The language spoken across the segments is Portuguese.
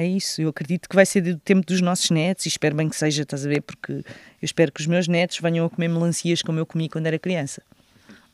é isso. Eu acredito que vai ser do tempo dos nossos netos e espero bem que seja, estás a ver? Porque eu espero que os meus netos venham a comer melancias como eu comi quando era criança.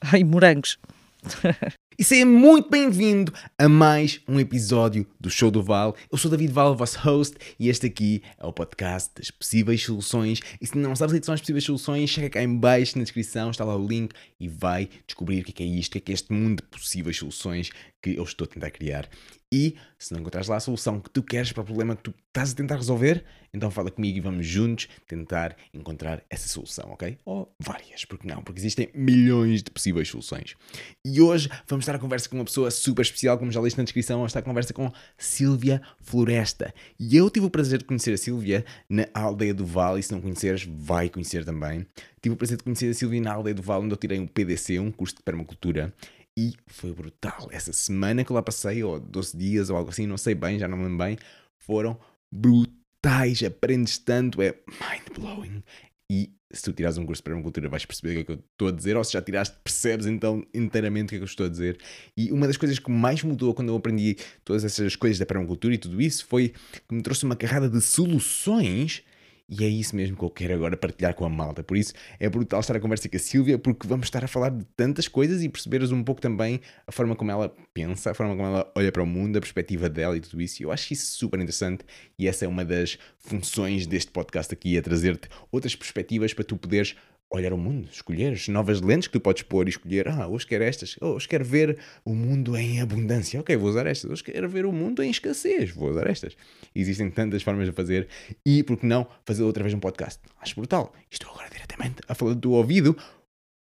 Ai, morangos. E seja muito bem-vindo a mais um episódio do Show do Val. Eu sou David Val, vosso host, e este aqui é o podcast das possíveis soluções. E se não sabes o que são as possíveis soluções, chega cá em baixo na descrição, está lá o link e vai descobrir o que é, isto, o que é este mundo de possíveis soluções que eu estou a tentar criar. E se não encontrares lá a solução que tu queres para o problema que tu estás a tentar resolver, então fala comigo e vamos juntos tentar encontrar essa solução, ok? Ou várias, porque não? Porque existem milhões de possíveis soluções. E hoje vamos estar a conversa com uma pessoa super especial, como já leste na descrição, vamos estar a conversa com Silvia Floresta. E eu tive o prazer de conhecer a Silvia na aldeia do Vale, e se não conheceres, vai conhecer também. Tive o prazer de conhecer a Silvia na aldeia do Vale, onde eu tirei um PDC, um curso de permacultura. E foi brutal. Essa semana que lá passei, ou 12 dias, ou algo assim, não sei bem, já não me lembro bem, foram brutais. Aprendes tanto, é mind-blowing. E se tu tirares um curso de permacultura vais perceber o que é que eu estou a dizer, ou se já tiraste, percebes então inteiramente o que é que eu estou a dizer. E uma das coisas que mais mudou quando eu aprendi todas essas coisas da permacultura e tudo isso foi que me trouxe uma carrada de soluções e é isso mesmo que eu quero agora partilhar com a malta. Por isso é brutal estar a conversa com a Silvia, porque vamos estar a falar de tantas coisas e perceberes um pouco também a forma como ela pensa, a forma como ela olha para o mundo, a perspectiva dela e tudo isso. E eu acho isso super interessante e essa é uma das funções deste podcast aqui, é trazer-te outras perspectivas para tu poderes olhar o mundo, escolher as novas lentes que tu podes pôr e escolher, ah, hoje quero estas, oh, hoje quero ver o mundo em abundância, ok, vou usar estas, hoje quero ver o mundo em escassez, vou usar estas. Existem tantas formas de fazer e, por que não, fazer outra vez um podcast? Acho brutal. Estou agora diretamente a falar do teu ouvido,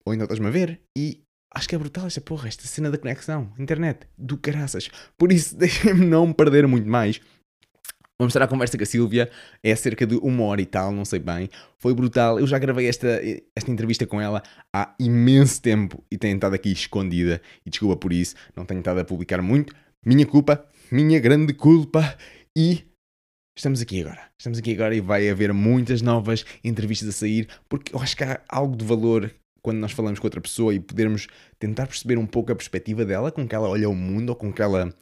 ou ainda estás-me a ver, e acho que é brutal esta porra, esta cena da conexão, internet, do caraças. Por isso, deixem-me não perder muito mais Vamos estar à conversa com a Silvia, é cerca de uma hora e tal, não sei bem. Foi brutal. Eu já gravei esta, esta entrevista com ela há imenso tempo e tenho estado aqui escondida. E desculpa por isso, não tenho estado a publicar muito. Minha culpa, minha grande culpa. E estamos aqui agora. Estamos aqui agora e vai haver muitas novas entrevistas a sair, porque eu acho que há algo de valor quando nós falamos com outra pessoa e podermos tentar perceber um pouco a perspectiva dela, com que ela olha o mundo ou com que ela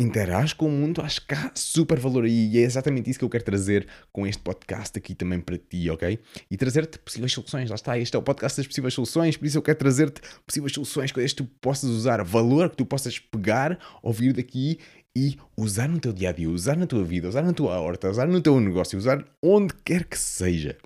interage com o mundo, acho que há super valor aí e é exatamente isso que eu quero trazer com este podcast aqui também para ti, ok? E trazer-te possíveis soluções, lá está, este é o podcast das possíveis soluções, por isso eu quero trazer-te possíveis soluções, coisas que tu possas usar, valor que tu possas pegar, ouvir daqui e usar no teu dia a dia, usar na tua vida, usar na tua horta, usar no teu negócio, usar onde quer que seja.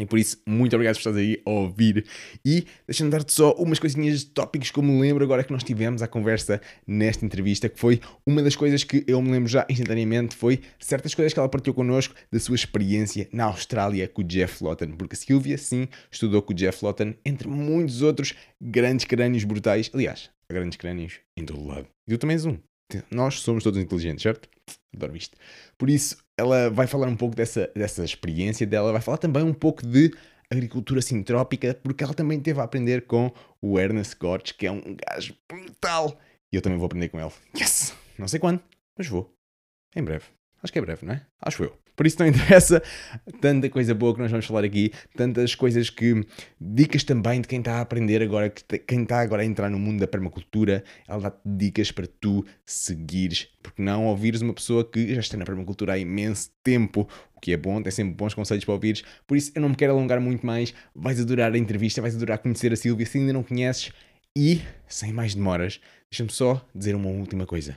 E por isso, muito obrigado por estares aí a ouvir. E deixa-me dar-te só umas coisinhas de tópicos que eu me lembro agora que nós tivemos a conversa nesta entrevista, que foi uma das coisas que eu me lembro já instantaneamente, foi certas coisas que ela partilhou connosco da sua experiência na Austrália com o Jeff Lawton. Porque a Silvia, sim, estudou com o Jeff Lawton, entre muitos outros grandes crânios brutais. Aliás, grandes crânios em todo lado. E tu também és um. Nós somos todos inteligentes, certo? Adoro isto. Por isso, ela vai falar um pouco dessa, dessa experiência dela, vai falar também um pouco de agricultura sintrópica, porque ela também teve a aprender com o Ernest Gortz, que é um gajo brutal. E eu também vou aprender com ele. Yes! Não sei quando, mas vou. Em breve. Acho que é breve, não é? Acho eu. Por isso não interessa tanta coisa boa que nós vamos falar aqui, tantas coisas que. dicas também de quem está a aprender agora, que quem está agora a entrar no mundo da permacultura, ela dá-te dicas para tu seguires, porque não ouvires uma pessoa que já está na permacultura há imenso tempo, o que é bom, tem sempre bons conselhos para ouvires. Por isso eu não me quero alongar muito mais, vais adorar a entrevista, vais adorar conhecer a Silvia se ainda não conheces. E, sem mais demoras, deixa-me só dizer uma última coisa.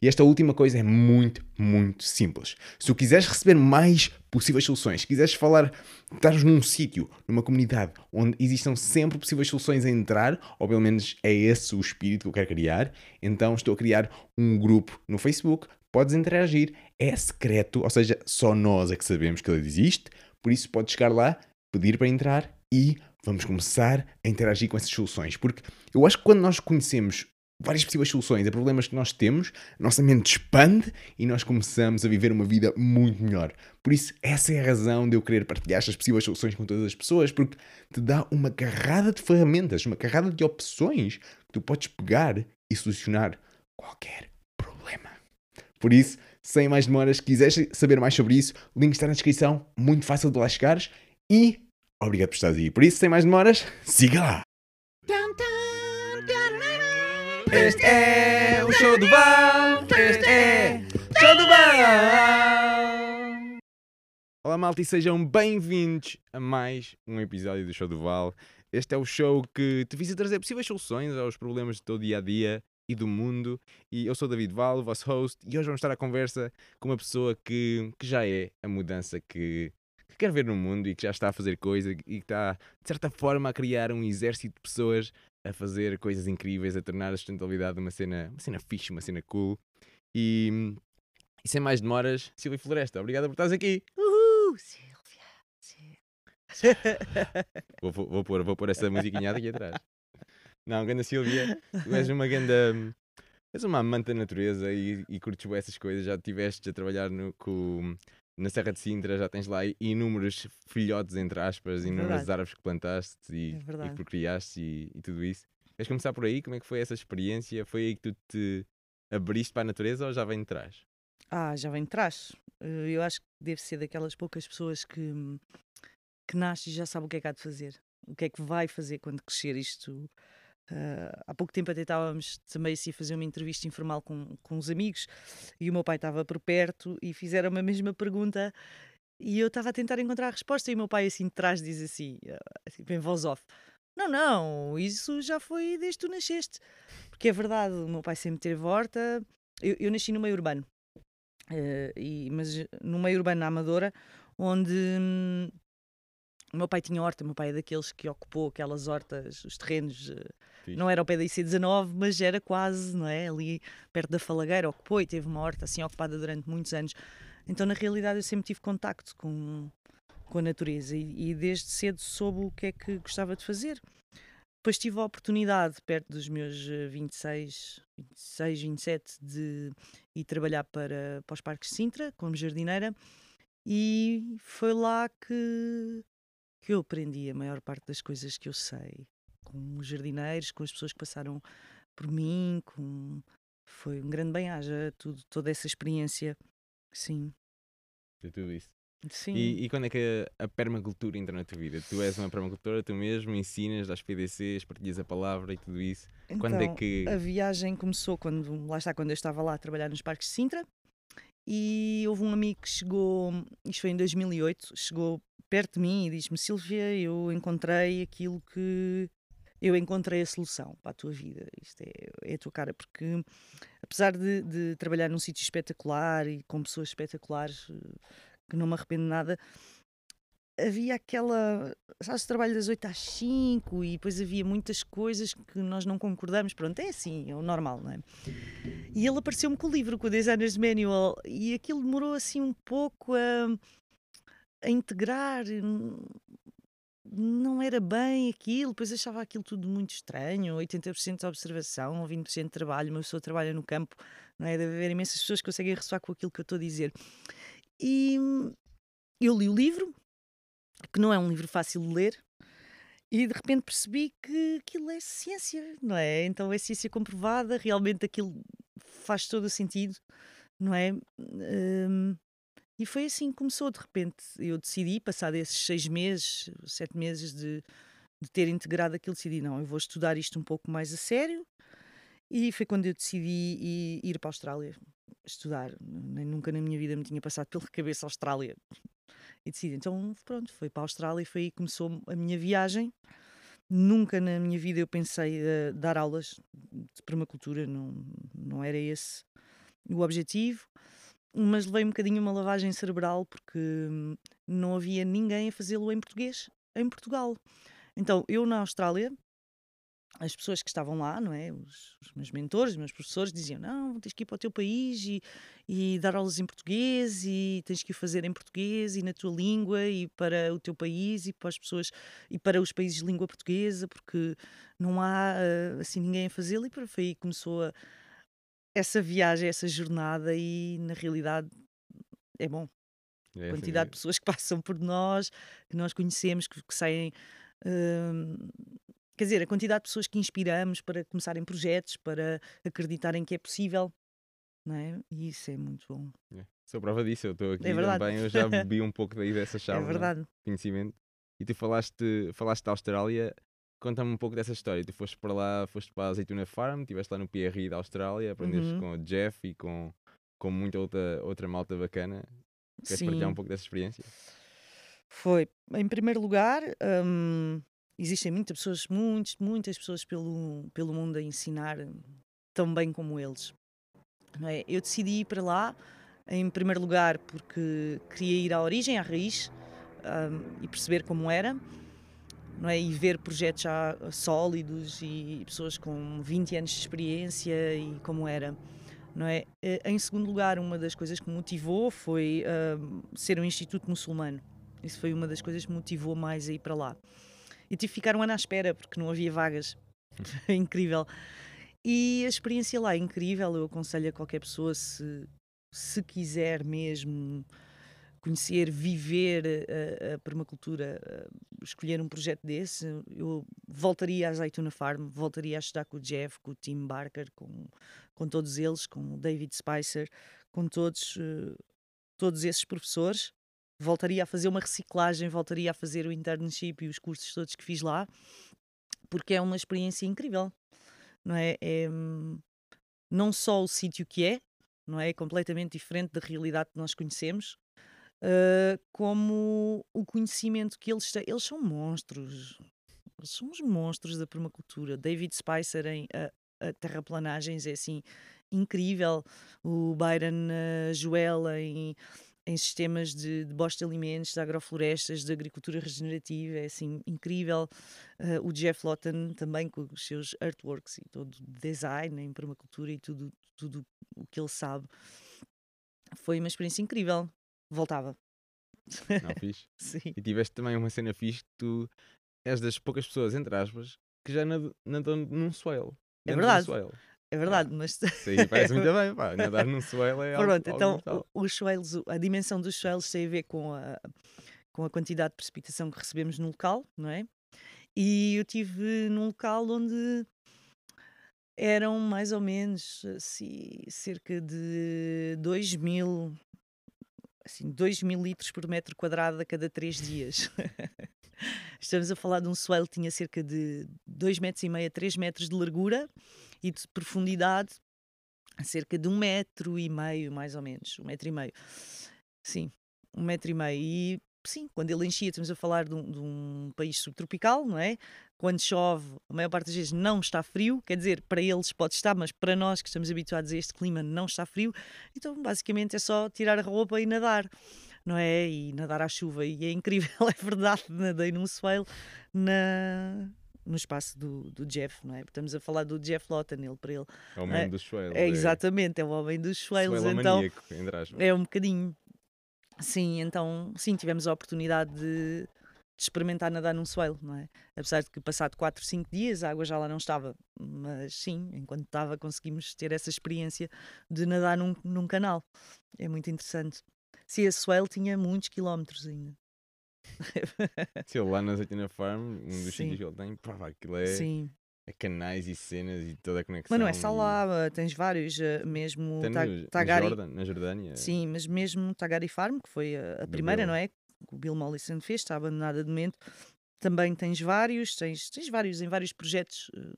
E esta última coisa é muito, muito simples. Se tu quiseres receber mais possíveis soluções, se quiseres falar, estás num sítio, numa comunidade onde existam sempre possíveis soluções a entrar, ou pelo menos é esse o espírito que eu quero criar, então estou a criar um grupo no Facebook, podes interagir, é secreto, ou seja, só nós é que sabemos que ele existe, por isso podes chegar lá, pedir para entrar e vamos começar a interagir com essas soluções. Porque eu acho que quando nós conhecemos várias possíveis soluções a problemas que nós temos, nossa mente expande e nós começamos a viver uma vida muito melhor. Por isso, essa é a razão de eu querer partilhar estas possíveis soluções com todas as pessoas, porque te dá uma carrada de ferramentas, uma carrada de opções que tu podes pegar e solucionar qualquer problema. Por isso, sem mais demoras, se quiseres saber mais sobre isso, o link está na descrição, muito fácil de lá chegares e obrigado por estares aí. Por isso, sem mais demoras, siga lá! Este é o show do Val. Este é o show do Val. Olá malta e sejam bem-vindos a mais um episódio do Show do Val. Este é o show que te visa trazer possíveis soluções aos problemas do teu dia a dia e do mundo. E eu sou David Val, o vosso host, e hoje vamos estar à conversa com uma pessoa que, que já é a mudança que, que quer ver no mundo e que já está a fazer coisa e que está, de certa forma, a criar um exército de pessoas a fazer coisas incríveis, a tornar a sustentabilidade uma cena, uma cena fixe, uma cena cool. E, e sem mais demoras, Silvia Floresta, obrigada por estares aqui. Uhul, Silvia. Silvia. Vou, vou, vou, pôr, vou pôr essa musiquinha aqui atrás. Não, ganda Silvia, tu és uma ganda. És uma amante da natureza e, e curtes essas coisas. Já estiveste a trabalhar no, com, na Serra de Sintra, já tens lá inúmeros filhotes, entre aspas, inúmeras verdade. árvores que plantaste e, É e procriaste e, e tudo isso. Queres começar por aí? Como é que foi essa experiência? Foi aí que tu te abriste para a natureza ou já vem de trás? Ah, já vem de trás. Eh, Eu acho que deve ser daquelas poucas pessoas que, que nasce e já sabe o que é que há de fazer. O que é que vai fazer quando crescer isto. Ah, há pouco tempo até estávamos também assim a fazer uma entrevista informal com, com uns amigos e o meu pai estava por perto e fizeram a mesma pergunta e eu estava a tentar encontrar a resposta e o meu pai assim de trás diz assim, ah, assim em voz off, não, não, isso já foi desde que tu nasceste. Porque é verdade, o meu pai sempre teve horta, eu, eu nasci no meio urbano. Eh, e, mas no meio urbano na Amadora, onde hum, o meu pai tinha horta, o meu pai é daqueles que ocupou aquelas hortas, os terrenos, eh, Fixe. não era ao pé da IC19, mas era quase, não é? Ali perto da Falagueira, ocupou e teve uma horta assim ocupada durante muitos anos. Então, na realidade, eu sempre tive contacto com, com a natureza e, e desde cedo soube o que é que gostava de fazer. Depois tive a oportunidade, perto dos meus eh, 26, 26 27, de ir trabalhar para, para os Parques de Sintra, como jardineira, e foi lá que, que eu aprendi a maior parte das coisas que eu sei, com os jardineiros, com as pessoas que passaram por mim, com... foi um grande bem-aja, tudo, toda essa experiência, sim. De tudo isso. Sim. E, e quando é que a, a permacultura entra na tua vida? Tu és uma permacultora, tu mesmo ensinas, das PDCs, partilhas a palavra e tudo isso. quando é Então, que- A viagem começou quando, lá está, quando eu estava lá a trabalhar nos parques de Sintra e houve um amigo que chegou, isto foi em 2008, chegou perto de mim e disse-me Silvia, eu encontrei aquilo que eu encontrei a solução para a tua vida, isto é, é a tua cara, porque apesar de, de trabalhar num sítio espetacular e com pessoas espetaculares, eh, que não me arrependo nada, havia aquela, sabes, trabalho das 8 às 5 e depois havia muitas coisas que nós não concordamos. Pronto, é assim, é o normal, não é? E ele apareceu-me com o livro, com o Designer's Manual, e aquilo demorou assim um pouco a, a integrar. Não era bem aquilo, depois achava aquilo tudo muito estranho. 80% de observação, ou 20% de trabalho. Uma pessoa trabalha no campo, não é? Deve haver imensas pessoas que conseguem ressoar com aquilo que eu estou a dizer. E eu li o livro, que não é um livro fácil de ler, e de repente percebi que aquilo é ciência, não é? Então é ciência comprovada, realmente aquilo faz todo o sentido, não é? Hum, e foi assim que começou, de repente eu decidi, passado esses seis meses, sete meses de, de ter integrado aquilo, decidi, não, eu vou estudar isto um pouco mais a sério, e foi quando eu decidi ir para a Austrália estudar. Nunca na minha vida me tinha passado pela cabeça a Austrália. E decidi, então pronto, foi para a Austrália e foi aí que começou a minha viagem. Nunca na minha vida eu pensei eh, dar aulas de permacultura, não, não era esse o objetivo, mas levei um bocadinho uma lavagem cerebral porque hum, não havia ninguém a fazê-lo em português em Portugal. Então eu na Austrália as pessoas que estavam lá, não é? Os, os meus mentores, os meus professores diziam: não, tens que ir para o teu país e, e dar aulas em português e tens que o fazer em português e na tua língua e para o teu país e para as pessoas e para os países de língua portuguesa, porque não há eh, assim ninguém a fazê-lo. E foi aí que começou a- essa viagem, essa jornada, e na realidade é bom É, a quantidade de pessoas que passam por nós, que nós conhecemos, que, que saem. hum, quer dizer, a quantidade de pessoas que inspiramos para começarem projetos, para acreditarem que é possível, não é? E isso é muito bom. É. Sou prova disso, eu estou aqui É também, eu já bebi um pouco daí dessa chave é verdade. de conhecimento. E tu falaste, falaste da Austrália, conta-me um pouco dessa história. Tu foste para lá, foste para a Azeituna Farm, estiveste lá no PRI da Austrália, aprendeste Uhum. com o Jeff e com, com muita outra, outra malta bacana. Queres Sim. partilhar um pouco dessa experiência? Foi, em primeiro lugar, hum, existem muitas pessoas, muitas, muitas pessoas pelo, pelo mundo a ensinar tão bem como eles. É? Eu decidi ir para lá, em primeiro lugar, porque queria ir à origem, à raiz, hum, e perceber como era. É? E ver projetos já sólidos e pessoas com 20 anos de experiência e como era. É? Eh, Em segundo lugar, uma das coisas que me motivou foi hum, ser um instituto muçulmano. Isso foi uma das coisas que me motivou mais a ir para lá. E tive que ficar um ano à espera, porque não havia vagas. É incrível. E a experiência lá é incrível. Eu aconselho a qualquer pessoa, se, se quiser mesmo conhecer, viver a, a permacultura, a escolher um projeto desse, eu voltaria à Azeitona Farm, voltaria a estudar com o Jeff, com o Tim Barker, com, com todos eles, com o David Spicer, com todos, eh, todos esses professores. Voltaria a fazer uma reciclagem, voltaria a fazer o internship e os cursos todos que fiz lá, porque é uma experiência incrível, não é? é não só o sítio que é, não é? É completamente diferente da realidade que nós conhecemos, uh, como o conhecimento que eles têm. Eles são monstros. Eles são os monstros da permacultura. David Spicer em a, a terraplanagens é assim incrível. O Byron uh, Joel em, em sistemas de, de bosque de alimentos, de agroflorestas, de agricultura regenerativa, é assim incrível. Uh, o Jeff Lawton também com os seus artworks e todo o design em permacultura e tudo, tudo o que ele sabe. Foi uma experiência incrível. Voltava. Não fiz. Sim. E tiveste também uma cena fixe que tu és das poucas pessoas, entre aspas, que já nad- nadam num swale. É um verdade. É verdade, mas. Aí parece muito bem, pá. Nadar num swale é algo, Pronto, algo então brutal. o- os o- a dimensão dos swales tem a ver com a, com a quantidade de precipitação que recebemos no local, não é? E eu tive num local onde eram mais ou menos assim, cerca de 2 mil, assim, 2 mil litros por metro quadrado a cada três dias. Estamos a falar de um swale que tinha cerca de 2 metros e meio a 3 metros de largura e de profundidade cerca de um metro e meio, mais ou menos, um metro e meio. Sim, um metro e meio. E sim, quando ele enchia, estamos a falar de um, de um país subtropical, não é? Quando chove, a maior parte das vezes não está frio, quer dizer, para eles pode estar, mas para nós que estamos habituados a este clima não está frio. Então, basicamente, é só tirar a roupa e nadar, não é? E nadar à chuva. E é incrível, é verdade, nadei num swale na, no espaço do, do Jeff, não é? Estamos a falar do Jeff Lawton, ele para ele. É o mesmo dos swales. É, exatamente, é o homem dos swales, então é um bocadinho. Sim, então, sim, tivemos a oportunidade de, de experimentar nadar num swale, não é? Apesar de que passado 4, 5 dias a água já lá não estava, mas sim, enquanto estava conseguimos ter essa experiência de nadar num, num canal. É muito interessante. Se esse swale tinha muitos quilómetros ainda. Se ele lá na Azeitina Farm, um dos Sim. sítios que ele tem, pá, aquilo é, Sim, é canais e cenas e toda a conexão. mas não é só lá, eh, tens vários, eh, mesmo Tem no- na, Tagari. Jordan, na Jordânia. Sim, mas mesmo Tagari Farm, que foi a, a Do primeira, Bill. não é? Que o Bill Mollison fez, está abandonada de momento. Também tens vários, tens, tens vários em vários projetos eh,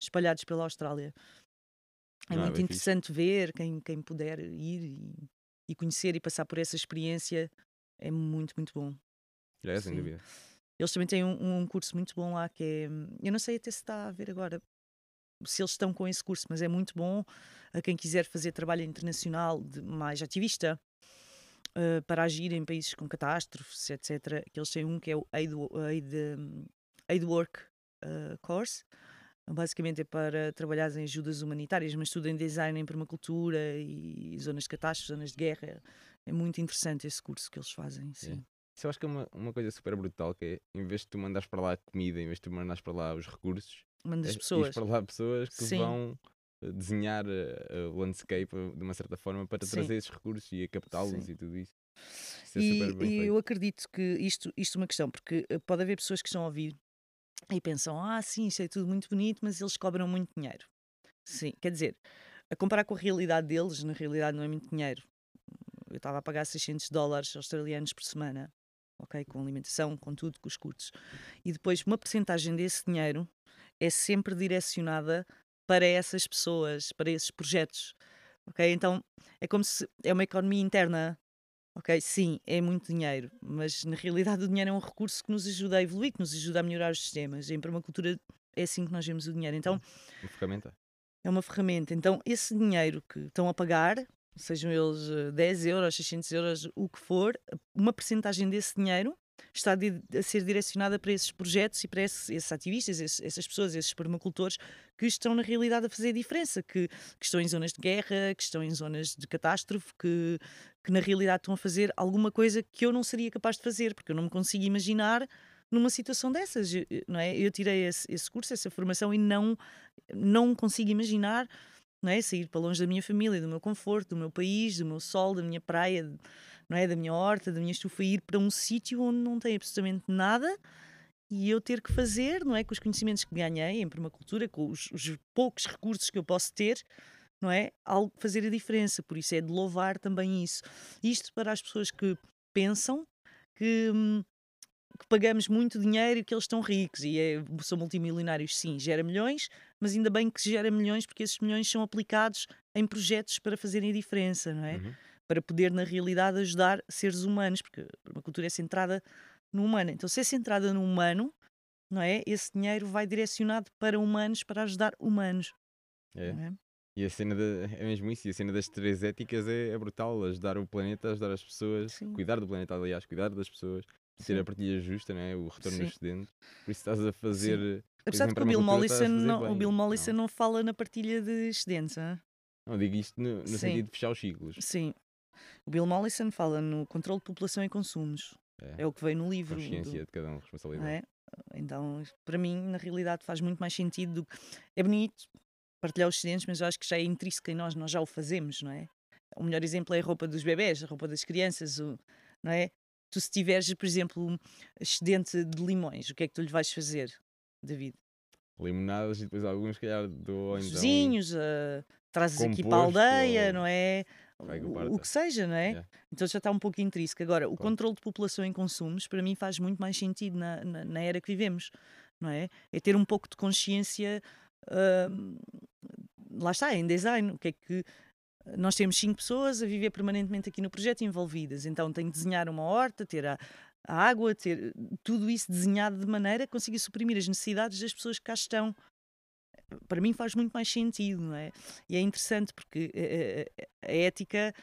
espalhados pela Austrália. É Ah, muito bem fixe. interessante ver quem, quem puder ir e, e conhecer e passar por essa experiência. É muito, muito bom. É, sem dúvida. Eles também têm um, um curso muito bom lá que é. Eu não sei até se está a ver agora se eles estão com esse curso, mas é muito bom a quem quiser fazer trabalho internacional de mais ativista eh, para agir em países com catástrofes, etc. Que eles têm um que é o Aid, Aid, Aid Work eh, Course. Basicamente é para trabalhar em ajudas humanitárias, mas tudo em design, em permacultura e zonas de catástrofe, zonas de guerra. É muito interessante esse curso que eles fazem, sim. Isso eu acho que é uma, uma coisa super brutal, que é, em vez de tu mandares para lá comida, em vez de tu mandares para lá os recursos, Mandas é- pessoas. para lá pessoas que Sim. vão eh, desenhar eh, o landscape de uma certa forma para Sim. trazer esses recursos e a captá-los e tudo isso. Isso é E, e eu acredito que isto, isto é uma questão, porque pode haver pessoas que estão a ouvir e pensam, ah, sim, isso é tudo muito bonito, mas eles cobram muito dinheiro. Sim, quer dizer, a comparar com a realidade deles, na realidade não é muito dinheiro. Eu estava a pagar 600 dólares australianos por semana, ok? Com alimentação, com tudo, com os cursos. E depois uma porcentagem desse dinheiro é sempre direcionada para essas pessoas, para esses projetos, ok? Então é como se é uma economia interna Ok, sim, é muito dinheiro, mas na realidade o dinheiro é um recurso que nos ajuda a evoluir, que nos ajuda a melhorar os sistemas. Em permacultura é assim que nós vemos o dinheiro. Então, Uma ferramenta. é uma ferramenta. Então, esse dinheiro que estão a pagar, sejam eles eh, 10 euros, 600 euros, o que for, uma percentagem desse dinheiro está a ser direcionada para esses projetos e para esses, esses ativistas, esses- essas pessoas, esses permacultores que estão na realidade a fazer diferença, que, que estão em zonas de guerra, que estão em zonas de catástrofe, que, que na realidade estão a fazer alguma coisa que eu não seria capaz de fazer, porque eu não me consigo imaginar numa situação dessas, eu- não é? Eu tirei esse, esse curso, essa formação e não não consigo imaginar não é? sair para longe da minha família, do meu conforto, do meu país, do meu sol, da minha praia, não é? da minha horta, da minha estufa, ir para um sítio onde não tem absolutamente nada e eu ter que fazer, não é? Com os conhecimentos que ganhei em permacultura, com os, os poucos recursos que eu posso ter, não é? Algo fazer a diferença. Por isso é de louvar também isso. Isto para as pessoas que pensam que. hum, que pagamos muito dinheiro e que eles estão ricos e é, são multimilionários, sim, gera milhões, mas ainda bem que gera milhões porque esses milhões são aplicados em projetos para fazerem a diferença, não é? Uhum. Para poder, na realidade, ajudar seres humanos, porque a permacultura é centrada no humano. Então, se é centrada no humano, não é? Esse dinheiro vai direcionado para humanos, para ajudar humanos. É. é? E a cena da, é mesmo isso, e a cena das três éticas é, é brutal, ajudar o planeta, ajudar as pessoas, Sim. cuidar do planeta, aliás, cuidar das pessoas, Sim. a partilha justa, né? o retorno Sim. dos excedentes. Por isso estás a fazer. por Apesar de que o Bill Mollison, não, o. Bill Mollison Não. não fala na partilha de excedentes, hã? Não, digo isto no, no sentido de fechar os ciclos. Sim. O Bill Mollison fala no controle de população e consumos. É, É o que veio no livro. do- consciência de cada um, não responsabilidade. é? Então, para mim, na realidade, faz muito mais sentido do que. É bonito partilhar os excedentes, mas eu acho que já é intrínseco em nós, nós já o fazemos, não é? O melhor exemplo é a roupa dos bebés, a roupa das crianças, o- não é? Tu, se tiveres, por exemplo, um excedente de limões, o que é que tu lhe vais fazer, David? Limonadas e depois alguns, se calhar, dou Os então. vizinhos, ah, trazes aqui para a composto, aldeia, ou não é? O, o que seja, não é? Yeah. Então já está um pouco intrínseco. Agora, o Claro. controle de população em consumos, para mim, faz muito mais sentido na, na, na era que vivemos, não é? É ter um pouco de consciência, hum, lá está, em design. O que é que. Nós temos cinco pessoas a viver permanentemente aqui no projeto envolvidas, então tenho que desenhar uma horta, ter a, a água, ter tudo isso desenhado de maneira que consiga suprimir as necessidades das pessoas que cá estão. Para mim faz muito mais sentido, não é? E é interessante porque eh, eh, a ética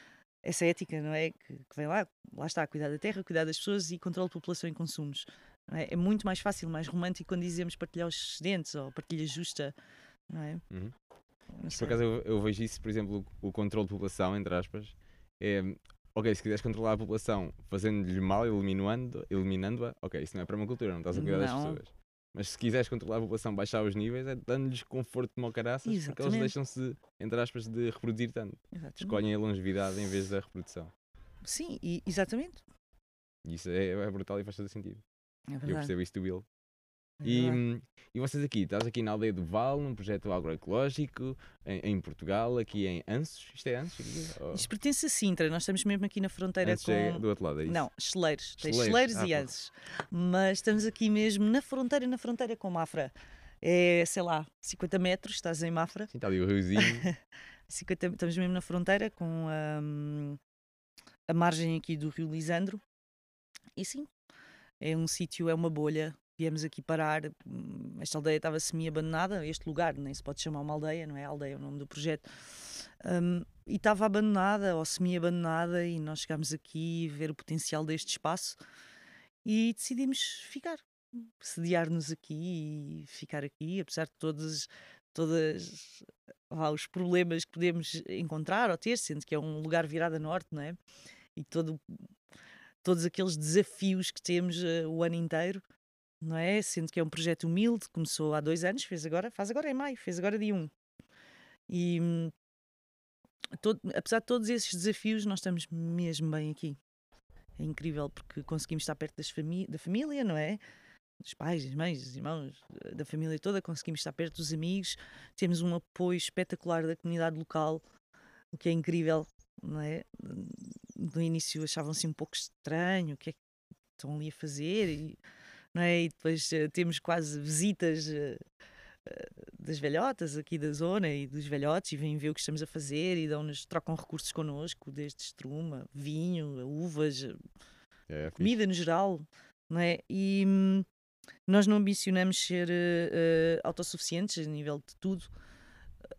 essa ética, não é? Que, que vem lá, lá está, cuidar da terra, cuidar das pessoas e controle de população e consumos. é? É muito mais fácil, mais romântico quando dizemos partilhar os excedentes ou partilha justa, não é? Uhum. Não Por acaso eu, eu vejo isso, por exemplo, o, o controle de população, entre aspas, é. Ok, se quiseres controlar a população fazendo-lhe mal, eliminando- eliminando-a, ok, isso não é permacultura, não estás a cuidar das pessoas. Mas se quiseres controlar a população, baixar os níveis, é dando-lhes conforto de mocaraças, porque eles deixam-se, entre aspas, de reproduzir tanto. Exatamente. Escolhem a longevidade em vez da reprodução. Sim, e- exatamente. Isso é, é brutal e faz todo sentido. É Eu verdade. percebo isso do Will. É E, hum, e vocês aqui, estás aqui na aldeia do Val, num projeto agroecológico, em, em Portugal, aqui em Ansos. Isto é Ansos? aqui? Ou- Isto pertence a Sintra, nós estamos mesmo aqui na fronteira Ansos com. é do outro lado, é isso? Não, Cheleiros. Tem Cheleiros, Cheleiros ah, e. Anses. Mas estamos aqui mesmo na fronteira, na fronteira com Mafra. É, sei lá, 50 metros, estás em Mafra. Sim, está ali o riozinho. 50, estamos mesmo na fronteira com hum, a margem aqui do Rio Lisandro. E sim, é um sítio, é uma bolha. Viemos aqui parar. hum, Esta aldeia estava semi-abandonada. Este lugar nem se pode chamar uma aldeia, não é? Aldeia é o nome do projeto. Hum, e estava abandonada ou semi-abandonada. E nós chegámos aqui ver o potencial deste espaço e decidimos ficar, sediar-nos aqui e ficar aqui, apesar de todas, todas lá, os problemas que podemos encontrar ou ter, sendo que é um lugar virado a norte, não é? E todo, todos aqueles desafios que temos eh, o ano inteiro, não é? Sendo que é um projeto humilde, começou há dois anos, fez agora, faz agora em maio, fez agora dia 1. E hum, todo- apesar de todos esses desafios, nós estamos mesmo bem aqui. É incrível porque conseguimos estar perto fami da família, não é? Dos pais, das mães, dos irmãos, eh, da família toda, conseguimos estar perto dos amigos, temos um apoio espetacular da comunidade local, o que é incrível, não é? No início achavam-se um pouco estranho, o que é que estão ali a fazer, e, não é? E depois eh, temos quase visitas eh, das velhotas aqui da zona e dos velhotes e vêm ver o que estamos a fazer e dão-nos, trocam recursos connosco, desde estruma, vinho, uvas, É, fixe. comida no geral, não é? E hum, nós não ambicionamos ser eh, autossuficientes a nível de tudo.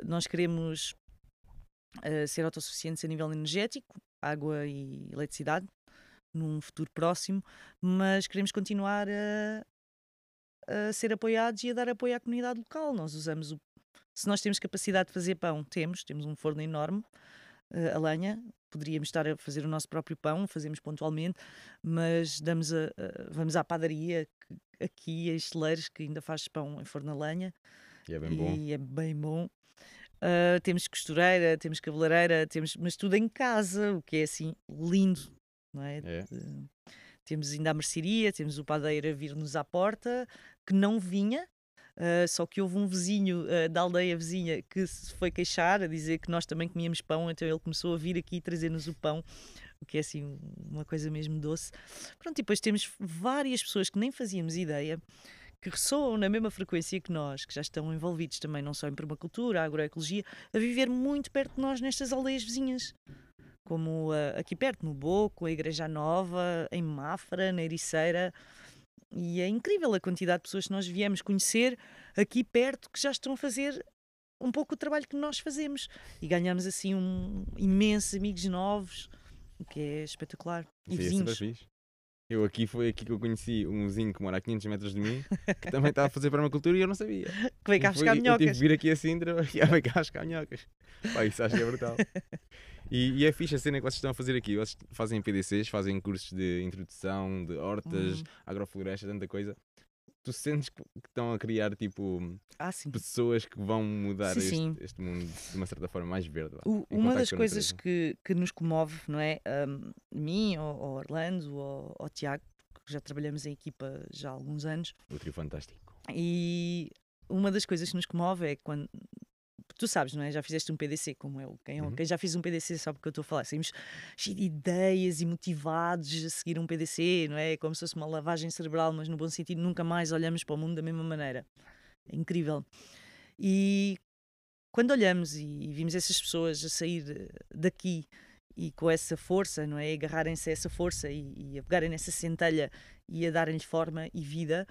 Nós queremos eh, ser autossuficientes a nível energético, água e eletricidade, num futuro próximo, mas queremos continuar a, a ser apoiados e a dar apoio à comunidade local. Nós usamos o. Se nós temos capacidade de fazer pão, temos, temos um forno enorme, eh, a lenha, poderíamos estar a fazer o nosso próprio pão, fazemos pontualmente, mas damos a, a- vamos à padaria aqui, a Esteleiros, que ainda faz pão em forno a lenha E é bem bom. e é bem bom. Ah, temos costureira, temos cabeleireira, temos, mas tudo em casa, o que é assim lindo, não é? É. Temos ainda a mercearia, temos o padeiro a vir-nos à porta, que não vinha, ah, só que houve um vizinho ah, da aldeia vizinha que se foi queixar, a dizer que nós também comíamos pão, então ele começou a vir aqui trazer-nos o pão, o que é assim uma coisa mesmo doce. Pronto, e depois temos várias pessoas que nem fazíamos ideia que ressoam na mesma frequência que nós, que já estão envolvidos também não só em permacultura, agroecologia, a viver muito perto de nós nestas aldeias vizinhas. Como aqui perto, no Boco, a Igreja Nova, em Mafra, na Ericeira. E é incrível a quantidade de pessoas que nós viemos conhecer aqui perto que já estão a fazer um pouco o trabalho que nós fazemos. E ganhamos assim um imensos amigos novos, o que é espetacular. E aí é vizinhos. Eu aqui foi aqui que eu conheci um vizinho que mora a 500 metros de mim, que também está a fazer permacultura e eu não sabia. Que veio cá buscar Eu tive minhocas. de vir aqui a Sintra e veio cá buscar minhocas. Pá, isso acho que é brutal. E, e é fixe a cena que vocês estão a fazer aqui. Vocês fazem PDCs, fazem cursos de introdução, de hortas, Uhum. agrofloresta, tanta coisa. Tu sentes que estão a criar tipo Ah, pessoas que vão mudar Sim, este, sim. este mundo de uma certa forma mais verde? O- uma das coisas que, que nos comove, não é? Ahm, mim, ou, ou Orlando, ou, ou Tiago, que já trabalhamos em equipa já há alguns anos, O trio fantástico. e uma das coisas que nos comove é quando. Tu sabes, não é? Já fizeste um PDC, como eu. Quem, Uhum. quem já fiz um PDC sabe o que eu estou a falar. Saímos cheios de ideias e motivados a seguir um PDC, não é? Como se fosse uma lavagem cerebral, mas no bom sentido, nunca mais olhamos para o mundo da mesma maneira. É incrível. E quando olhamos e vimos essas pessoas a sair eh, daqui e com essa força, não é? Agarrarem-se a essa força e, e a pegarem nessa centelha e a darem-lhe forma e vida,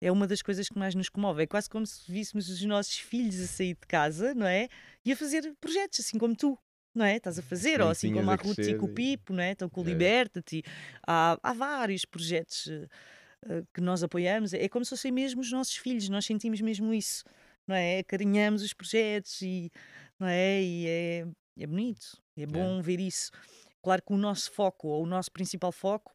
é uma das coisas que mais nos comove. É quase como se víssemos os nossos filhos a sair de casa, não é? E a fazer projetos, assim como tu. Não é? Estás a fazer, ou assim como a Ruth e com o Pipo, não é? Estão com o É. Liberta-te. Há, há vários projetos eh, que nós apoiamos. É como se fossem mesmo os nossos filhos, nós sentimos mesmo isso, não é? Carinhamos os projetos e, não é? E é, é bonito, é bom ver isso. Claro que o nosso foco, ou o nosso principal foco,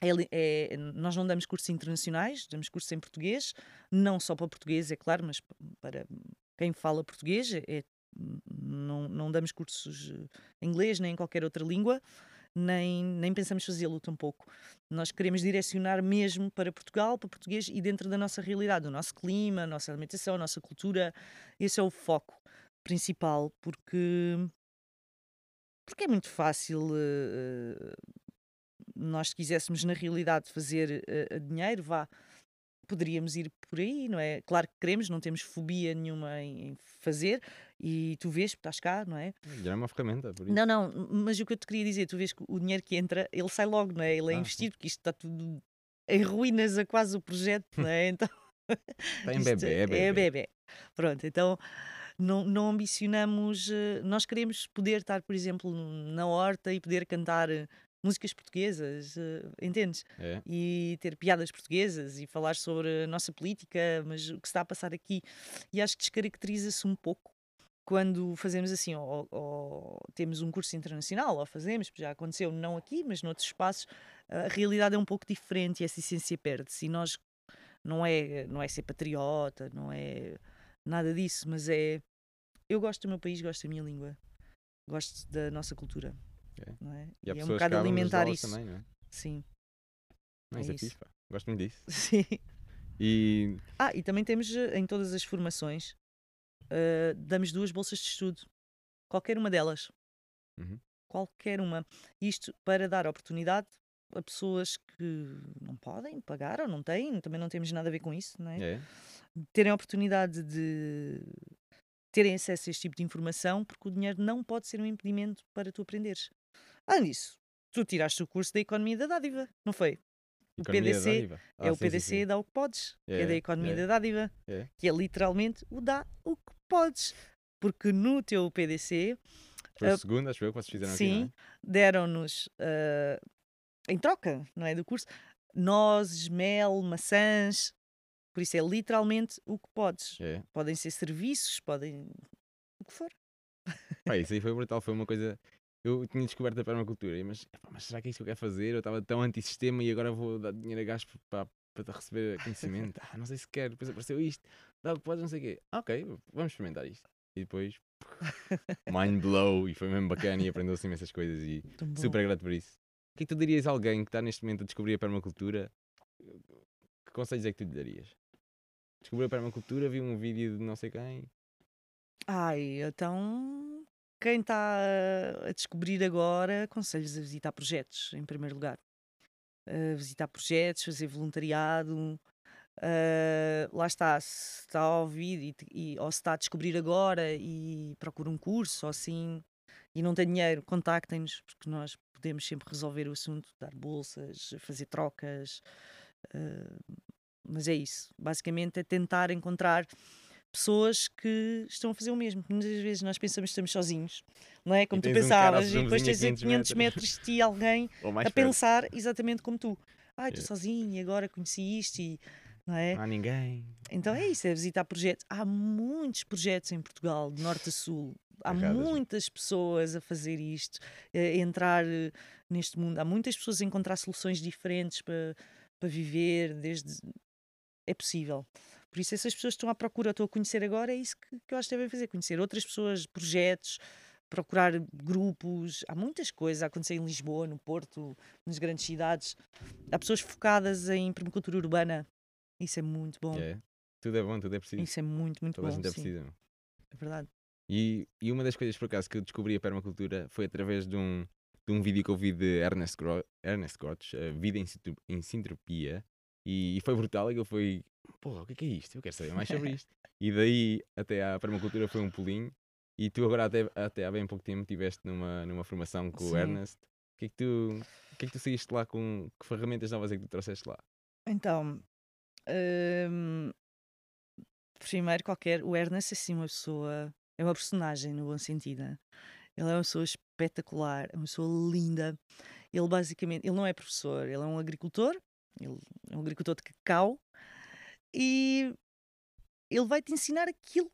é é- nós não damos cursos internacionais, damos cursos em português, não só para português, é claro, mas para quem fala português, é, não, não damos cursos em inglês nem em qualquer outra língua, nem, nem pensamos fazê-lo tampouco. Nós queremos direcionar mesmo para Portugal, para português e dentro da nossa realidade, o nosso clima, a nossa alimentação, a nossa cultura. Esse é o foco principal, porque, porque é muito fácil. eh, nós, se quiséssemos na realidade fazer eh, dinheiro, vá, poderíamos ir por aí, não é? Claro que queremos, não temos fobia nenhuma em, fazer, e tu vês, estás cá, não é? Já é uma ferramenta, por isso. Não, não, mas o que eu te queria dizer, tu vês que o dinheiro que entra, ele sai logo, não é? Ele é Ah, investido, porque isto está tudo em ruínas a quase o projeto, não é? Então, Está em bebê, é bebê. É bebê. Pronto, então não, não ambicionamos. eh, Nós queremos poder estar, por exemplo, na horta e poder cantar eh, músicas portuguesas, eh, entendes? É. E ter piadas portuguesas e falar sobre a nossa política, mas o que está a passar aqui. E acho que descaracteriza-se um pouco quando fazemos assim, ou, ou temos um curso internacional, ou fazemos, já aconteceu, não aqui, mas noutros espaços, a realidade é um pouco diferente e essa essência perde-se. E nós não é, não é ser patriota, não é nada disso, mas é. Eu gosto do meu país, gosto da minha língua, gosto da nossa cultura. É. Não é? E E é um bocado alimentar isso. também, não é? Sim, Não, É é pá. Gosto muito disso. sim. E Ah, e também temos eh, em todas as formações, eh, damos duas bolsas de estudo. Qualquer uma delas. Uhum. Qualquer uma. Isto para dar oportunidade a pessoas que não podem pagar ou não têm, também não temos nada a ver com isso, não é? É. Terem a oportunidade de terem acesso a este tipo de informação, porque o dinheiro não pode ser um impedimento para tu aprenderes. Além disso, tu tiraste o curso da Economia da Dádiva, não foi? O Economia PDC dádiva. é Ah, o sim, PDC sim. dá o que podes, é É, da Economia é. da Dádiva, É. que é literalmente o dá o que podes. Porque no teu PDC Foi o Ah, segundo, acho eu, que vocês fizeram Sim, aqui, deram-nos ah, em troca, não é? Do curso, nozes, mel, maçãs. Por isso é literalmente o que podes. é? É. Podem ser serviços, podem. o que for. Pá, isso aí foi brutal, foi uma coisa. Eu tinha descoberto a permacultura, mas, mas será que é isso que eu quero fazer? Eu estava tão anti-sistema e agora vou dar dinheiro a gás para, para receber conhecimento. Ah, não sei se quero, depois apareceu isto, dá o que podes, não sei o quê. Ah, ok, vamos experimentar isto. E depois, mind blow, e foi mesmo bacana e aprendeu-se imensas coisas e super grato por isso. O que é que tu dirias a alguém que está neste momento a descobrir a permacultura? Que conselhos é que tu lhe darias? Descobriu a permacultura, viu um vídeo de não sei quem. Ai, então. Quem está a descobrir agora, aconselhos a visitar projetos, em primeiro lugar. A visitar projetos, fazer voluntariado. ah, lá está, se está a ouvir e, e- ou se está a descobrir agora e procura um curso ou assim e não tem dinheiro, contactem-nos, porque nós podemos sempre resolver o assunto, dar bolsas, fazer trocas. ah, mas é isso. Basicamente é tentar encontrar pessoas que estão a fazer o mesmo. Muitas vezes nós pensamos que estamos sozinhos, não é? Como tu tens um pensavas, e depois tens a 500 500 metros de ti alguém a perto. pensar exatamente como tu. Ai, estou Yeah. sozinho e agora conheci isto e. Não é? Não há ninguém. Então é isso, é visitar projetos. Há muitos projetos em Portugal, de norte a sul. Há Erradas, não é? muitas pessoas a fazer isto, a entrar eh, neste mundo. Há muitas pessoas a encontrar soluções diferentes para, para viver, desde. É possível. Por isso, essas pessoas que estão à procura, estão a conhecer agora, é isso que, que eu acho que devem fazer: conhecer outras pessoas, projetos, procurar grupos. Há muitas coisas a acontecer em Lisboa, no Porto, nas grandes cidades. Há pessoas focadas em permacultura urbana. Isso é muito bom. É. Tudo é bom, tudo é preciso. Isso é muito, muito Toda a bom. gente é meu. é verdade. E, e uma das coisas, por acaso, que eu descobri a permacultura foi através de um, de um vídeo que eu vi de Ernest, Gro Ernest Gotch, a Vida em Sintropia, e, e foi brutal. Aquilo foi, porra, o que é que é isto? Eu quero saber mais sobre isto. e daí até à permacultura foi um pulinho. E tu agora, até, até há bem pouco tempo, estiveste numa, numa formação com o Sim. Ernest. O que é que tu, o que é que tu saíste lá com? Que ferramentas novas é que tu trouxeste lá? Então, hum, primeiro qualquer, o Ernest é assim uma pessoa, é uma personagem no bom sentido. Ele é uma pessoa espetacular, é uma pessoa linda. Ele basicamente, ele não é professor, ele é um agricultor, ele é um agricultor de cacau e ele vai te ensinar aquilo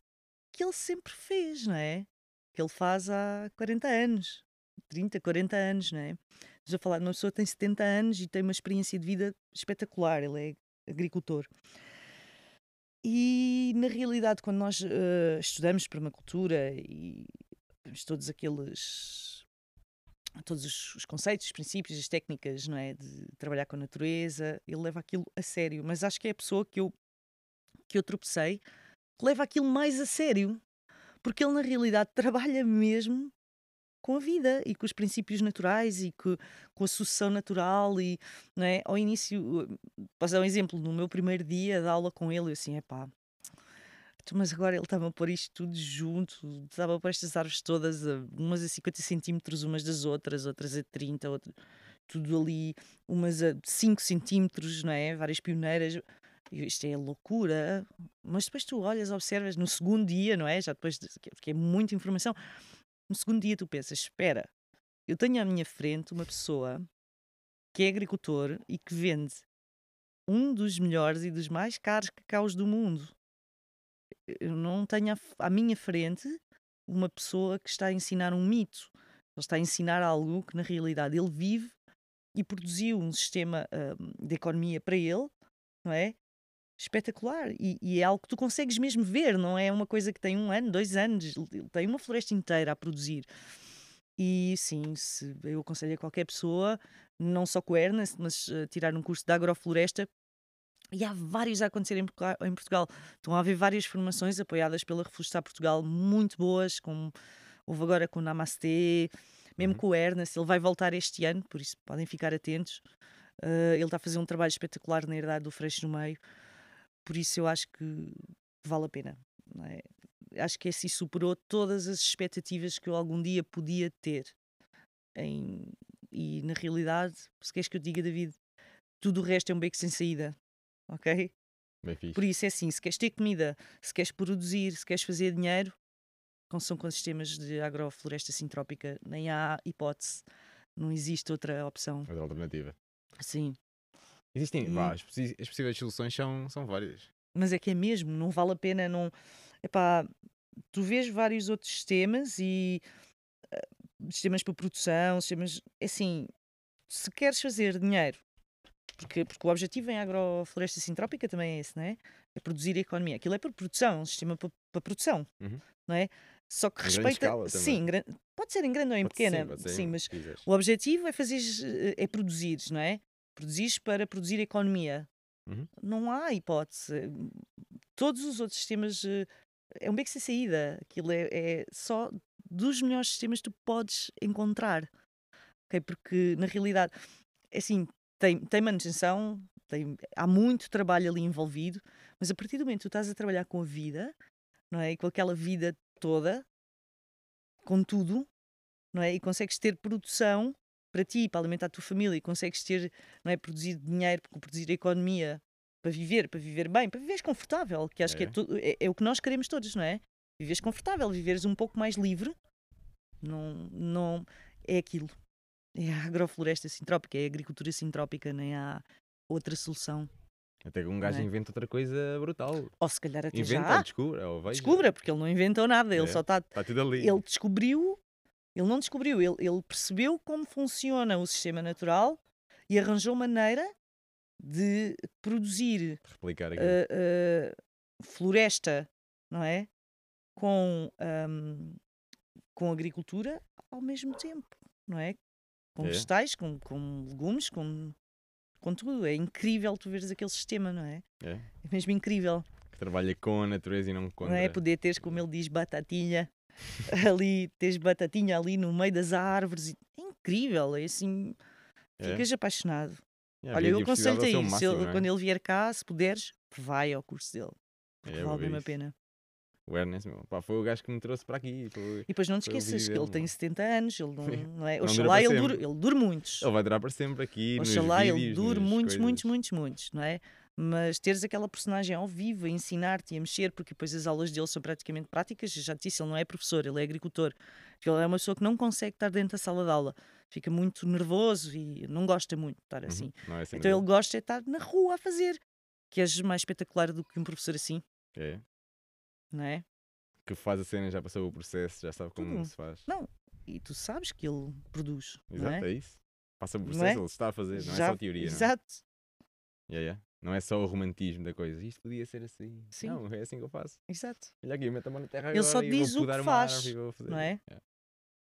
que ele sempre fez, não é? Que ele faz há 40 anos, 30, 40 anos, não é? Estamos a falar uma pessoa tem 70 anos e tem uma experiência de vida espetacular, ele é agricultor. E na realidade, quando nós eh, estudamos permacultura e todos aqueles todos os, os conceitos, os princípios, as técnicas, não é, de trabalhar com a natureza, ele leva aquilo a sério. Mas acho que é a pessoa que eu que eu tropecei que leva aquilo mais a sério, porque ele na realidade trabalha mesmo com a vida e com os princípios naturais e co- com, a sucessão natural e não é? ao início uh, posso dar um exemplo no meu primeiro dia de aula com ele eu assim é pá mas agora ele estava a pôr isto tudo junto estava a pôr estas árvores todas a- umas a 50 centímetros umas das outras outras a 30 outra- tudo ali umas a 5 centímetros não é? Várias pioneiras. Isto é loucura. Mas depois tu olhas observas no segundo dia não é? Já depois de, porque é muita informação. No segundo dia tu pensas, espera, eu tenho à minha frente uma pessoa que é agricultor e que vende um dos melhores e dos mais caros cacaus do mundo. Eu não tenho à, à minha frente uma pessoa que está a ensinar um mito. Ele está a ensinar algo que na realidade ele vive e produziu um sistema hum, de economia para ele, não é? Espetacular. E, e é algo que tu consegues mesmo ver, não é uma coisa que tem um ano, dois anos, ele tem uma floresta inteira a produzir. E sim, se, eu aconselho a qualquer pessoa, não só Ernest, mas eh, tirar um curso de agrofloresta. E há vários a acontecer em Portugal. Estão a haver várias formações apoiadas pela Reflorestar Portugal, muito boas, como houve agora com o Namastê, mesmo Uhum. com o Ernest, ele vai voltar este ano, por isso podem ficar atentos. Uh, ele está a fazer um trabalho espetacular na herdade do Freixo no Meio, por isso eu acho que vale a pena. é? Acho que esse superou todas as expectativas que eu algum dia podia ter. Em- E na realidade, se queres que eu diga, David, tudo o resto é um beco sem saída. Ok? Por isso é assim: se queres ter comida, se queres produzir, se queres fazer dinheiro, com, são com sistemas de agrofloresta sintrópica, nem há hipótese. Não existe outra opção. Outra alternativa. Sim. Existem, E- vá, as, as possíveis soluções são, são várias. Mas é que é mesmo, não vale a pena. Não... Epá, tu vês vários outros sistemas e eh, sistemas para produção, sistemas. é Assim, se queres fazer dinheiro, porque, porque o objetivo em agrofloresta sintrópica também é esse, não é? É produzir a economia. Aquilo é para produção, é um sistema para, para produção, Uhum. não é? Só que Em respeita. sim, gran- pode ser em grande ou em Pode- pequena, sim, sim, mas se quiseres. o objetivo é fazer, é produzir, não é? Produzir para produzir economia. Uhum. Não há hipótese. Todos os outros sistemas eh, é um beco sem saída. Aquilo é, é só dos melhores sistemas que tu podes encontrar. ok? Porque na realidade, é assim, tem, tem manutenção, tem, há muito trabalho ali envolvido, mas a partir do momento que tu estás a trabalhar com a vida, não é? E com aquela vida toda, com tudo, não é? E consegues ter produção para ti, para alimentar a tua família, e consegues ter, não é? Produzir dinheiro, produzir economia para viver, para viver bem, para viveres confortável, que acho que é, É. tu- é, é o que nós queremos todos, não é? Viveres confortável, viveres um pouco mais livre, não, não é aquilo. É a agrofloresta sintrópica, é a agricultura sintrópica, nem há outra solução. Até que um gajo é? inventa outra coisa brutal. Ou se calhar até Inventa, já descubra, ou veja. Descubra, porque ele não inventou nada, ele É. só está Está tudo ali. ele descobriu, ele não descobriu, ele, ele percebeu como funciona o sistema natural e arranjou maneira de produzir Replicar aquilo. uh, uh, floresta, não é? Com, um, com agricultura ao mesmo tempo, não é? Com É. vegetais, com, com legumes, com, com tudo. É incrível tu veres aquele sistema, não é? É. É mesmo incrível. Que trabalha com a natureza e não contra. Não é poder teres, como ele diz, batatinha ali, tens batatinha ali no meio das árvores. É incrível, é assim, É. ficas apaixonado. É, Olha, eu aconselho-te a. Se máximo, ele- é? Quando ele vier cá, se puderes, vai ao curso dele. Porque É, vale mesmo a isso. pena. O Ernest, meu, pá, foi o gajo que me trouxe para aqui. Foi... E depois não te esqueças que ele tem não. 70 anos, ele não, Sim. não é? Dura Oxalá ele dure, ele dure muitos. Ele vai durar para sempre aqui. Oxalá ele vídeos, dure nas muitos, muitos, coisas. muitos, muitos, não é? Mas teres aquela personagem ao vivo a ensinar-te e a mexer, porque depois as aulas dele são praticamente práticas. Já te disse, ele não é professor, ele é agricultor. Ele é uma pessoa que não consegue estar dentro da sala de aula. Fica muito nervoso e não gosta muito de estar Uhum, assim. É assim Então dele. ele gosta de estar na rua a fazer. Que és mais espetacular do que um professor assim, É. não é? Que faz a cena, já passou o processo, já sabe como Tudo. se faz. Não, e tu sabes que ele produz, não Exato, é? é isso. Passa o Não processo, é? ele está a fazer, não é Já- só teoria. Não, é? Exato. Yeah, yeah. não é só o romantismo da coisa. Isto podia ser assim. Sim. Não, é assim que eu faço. Exato. Olha aqui, meto a mão na terra Ele só agora e diz o que faz, árvore vou fazer. não é? Yeah.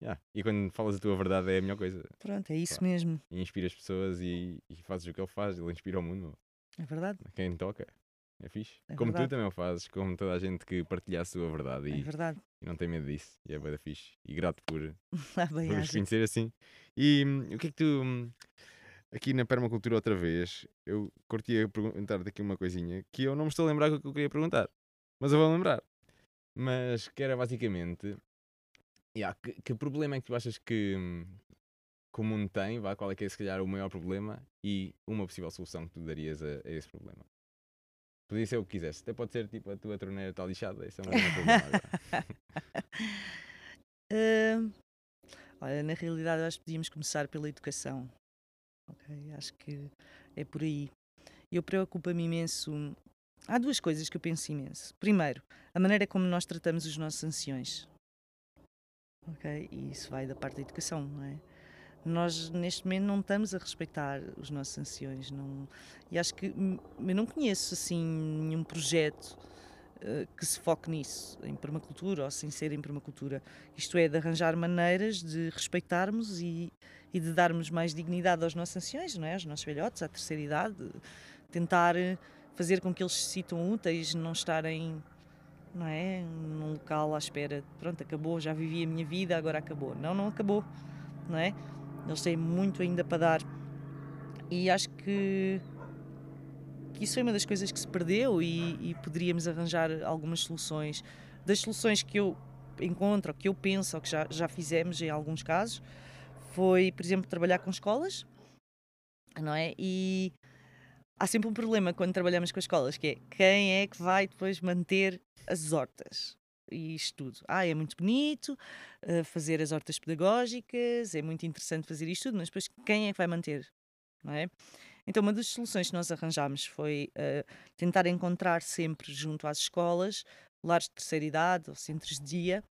Yeah. E quando falas a tua verdade é a melhor coisa. Pronto, é isso Claro. mesmo. E inspira as pessoas e, e fazes o que ele faz. Ele inspira o mundo. É verdade. Quem toca. É fixe. É como verdade. tu também o fazes, como toda a gente que partilha a sua verdade É e, verdade. e não tem medo disso. E é bem fixe. E grato por, por haja. conhecer assim. E hum, o que é que tu. hum, Aqui na permacultura outra vez, eu curtia perguntar-te aqui uma coisinha que eu não me estou a lembrar o que eu queria perguntar, mas eu vou lembrar. Mas que era basicamente. yeah, que, que problema é que tu achas que, hum, que o mundo tem? Vá, qual é que é se calhar o maior problema e uma possível solução que tu darias a, a esse problema? Podia ser o que quisesse, até pode ser tipo a tua torneira está lixada, isso é um problema agora. Ah, olha, na realidade, eu acho que podíamos começar pela educação. Ok? Acho que é por aí. Eu preocupa-me imenso. Há duas coisas que eu penso imenso. Primeiro, a maneira como nós tratamos os nossos anciões. Ok? E isso vai da parte da educação, não é? Nós, neste momento, não estamos a respeitar os nossos anciões. Não... E acho que hum, eu não conheço assim nenhum projeto eh, que se foque nisso, em permacultura ou sem ser em permacultura. Isto é, de arranjar maneiras de respeitarmos e, e de darmos mais dignidade aos nossos anciões, não é? aos nossos velhotes, à terceira idade, de tentar eh, fazer com que eles se sintam úteis, não estarem não é? num local à espera, pronto, acabou, já vivi a minha vida, agora acabou. Não, não acabou. não é? Eles têm muito ainda para dar. E acho que, que isso foi uma das coisas que se perdeu e, e poderíamos arranjar algumas soluções. Das soluções que eu encontro, que eu penso, que já, já fizemos em alguns casos, foi, por exemplo, trabalhar com escolas, não é? E há sempre um problema quando trabalhamos com as escolas, que é quem é que vai depois manter as hortas? E isto tudo. Ah, é muito bonito uh, fazer as hortas pedagógicas, é muito interessante fazer isto tudo, mas depois quem é que vai manter? Não é? Então, uma das soluções que nós arranjámos foi uh, tentar encontrar sempre junto às escolas lares de terceira idade ou centros de dia,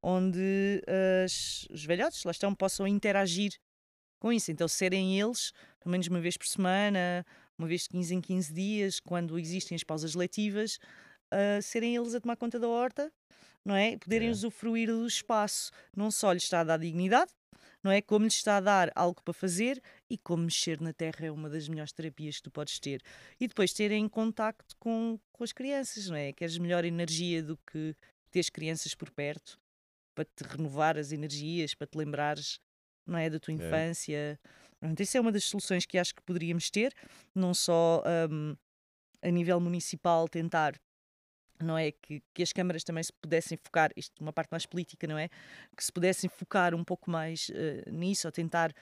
onde as, os velhotes lá estão possam interagir com isso. Então, serem eles, pelo menos uma vez por semana, uma vez de 15 em 15 dias, quando existem as pausas letivas, uh, serem eles a tomar conta da horta, não é? Poderem é. usufruir do espaço. Não só lhes está a dar dignidade, não é? Como lhes está a dar algo para fazer e como mexer na terra é uma das melhores terapias que tu podes ter. E depois terem contacto com, com as crianças, não é? Queres melhor energia do que ter as crianças por perto para te renovar as energias, para te lembrares, não é? Da tua é. infância. Pronto, essa é uma das soluções que acho que poderíamos ter, não só um, a nível municipal tentar não é? Que, que as câmaras também se pudessem focar, isto uma parte mais política, não é? Que se pudessem focar um pouco mais uh, nisso, ou tentar,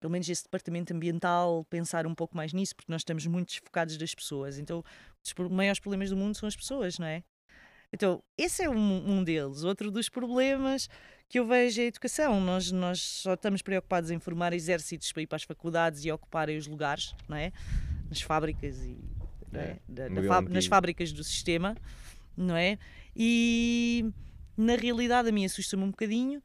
pelo menos esse departamento ambiental, pensar um pouco mais nisso, porque nós estamos muito desfocados das pessoas. Então, os maiores problemas do mundo são as pessoas, não é? Então, esse é um, um deles. Outro dos problemas que eu vejo é a educação. Nós, nós só estamos preocupados em formar exércitos para ir para as faculdades e ocuparem os lugares, não é? Nas fábricas e é? É, da, da, nas fábricas do sistema não é? E na realidade a mim assusta-me um bocadinho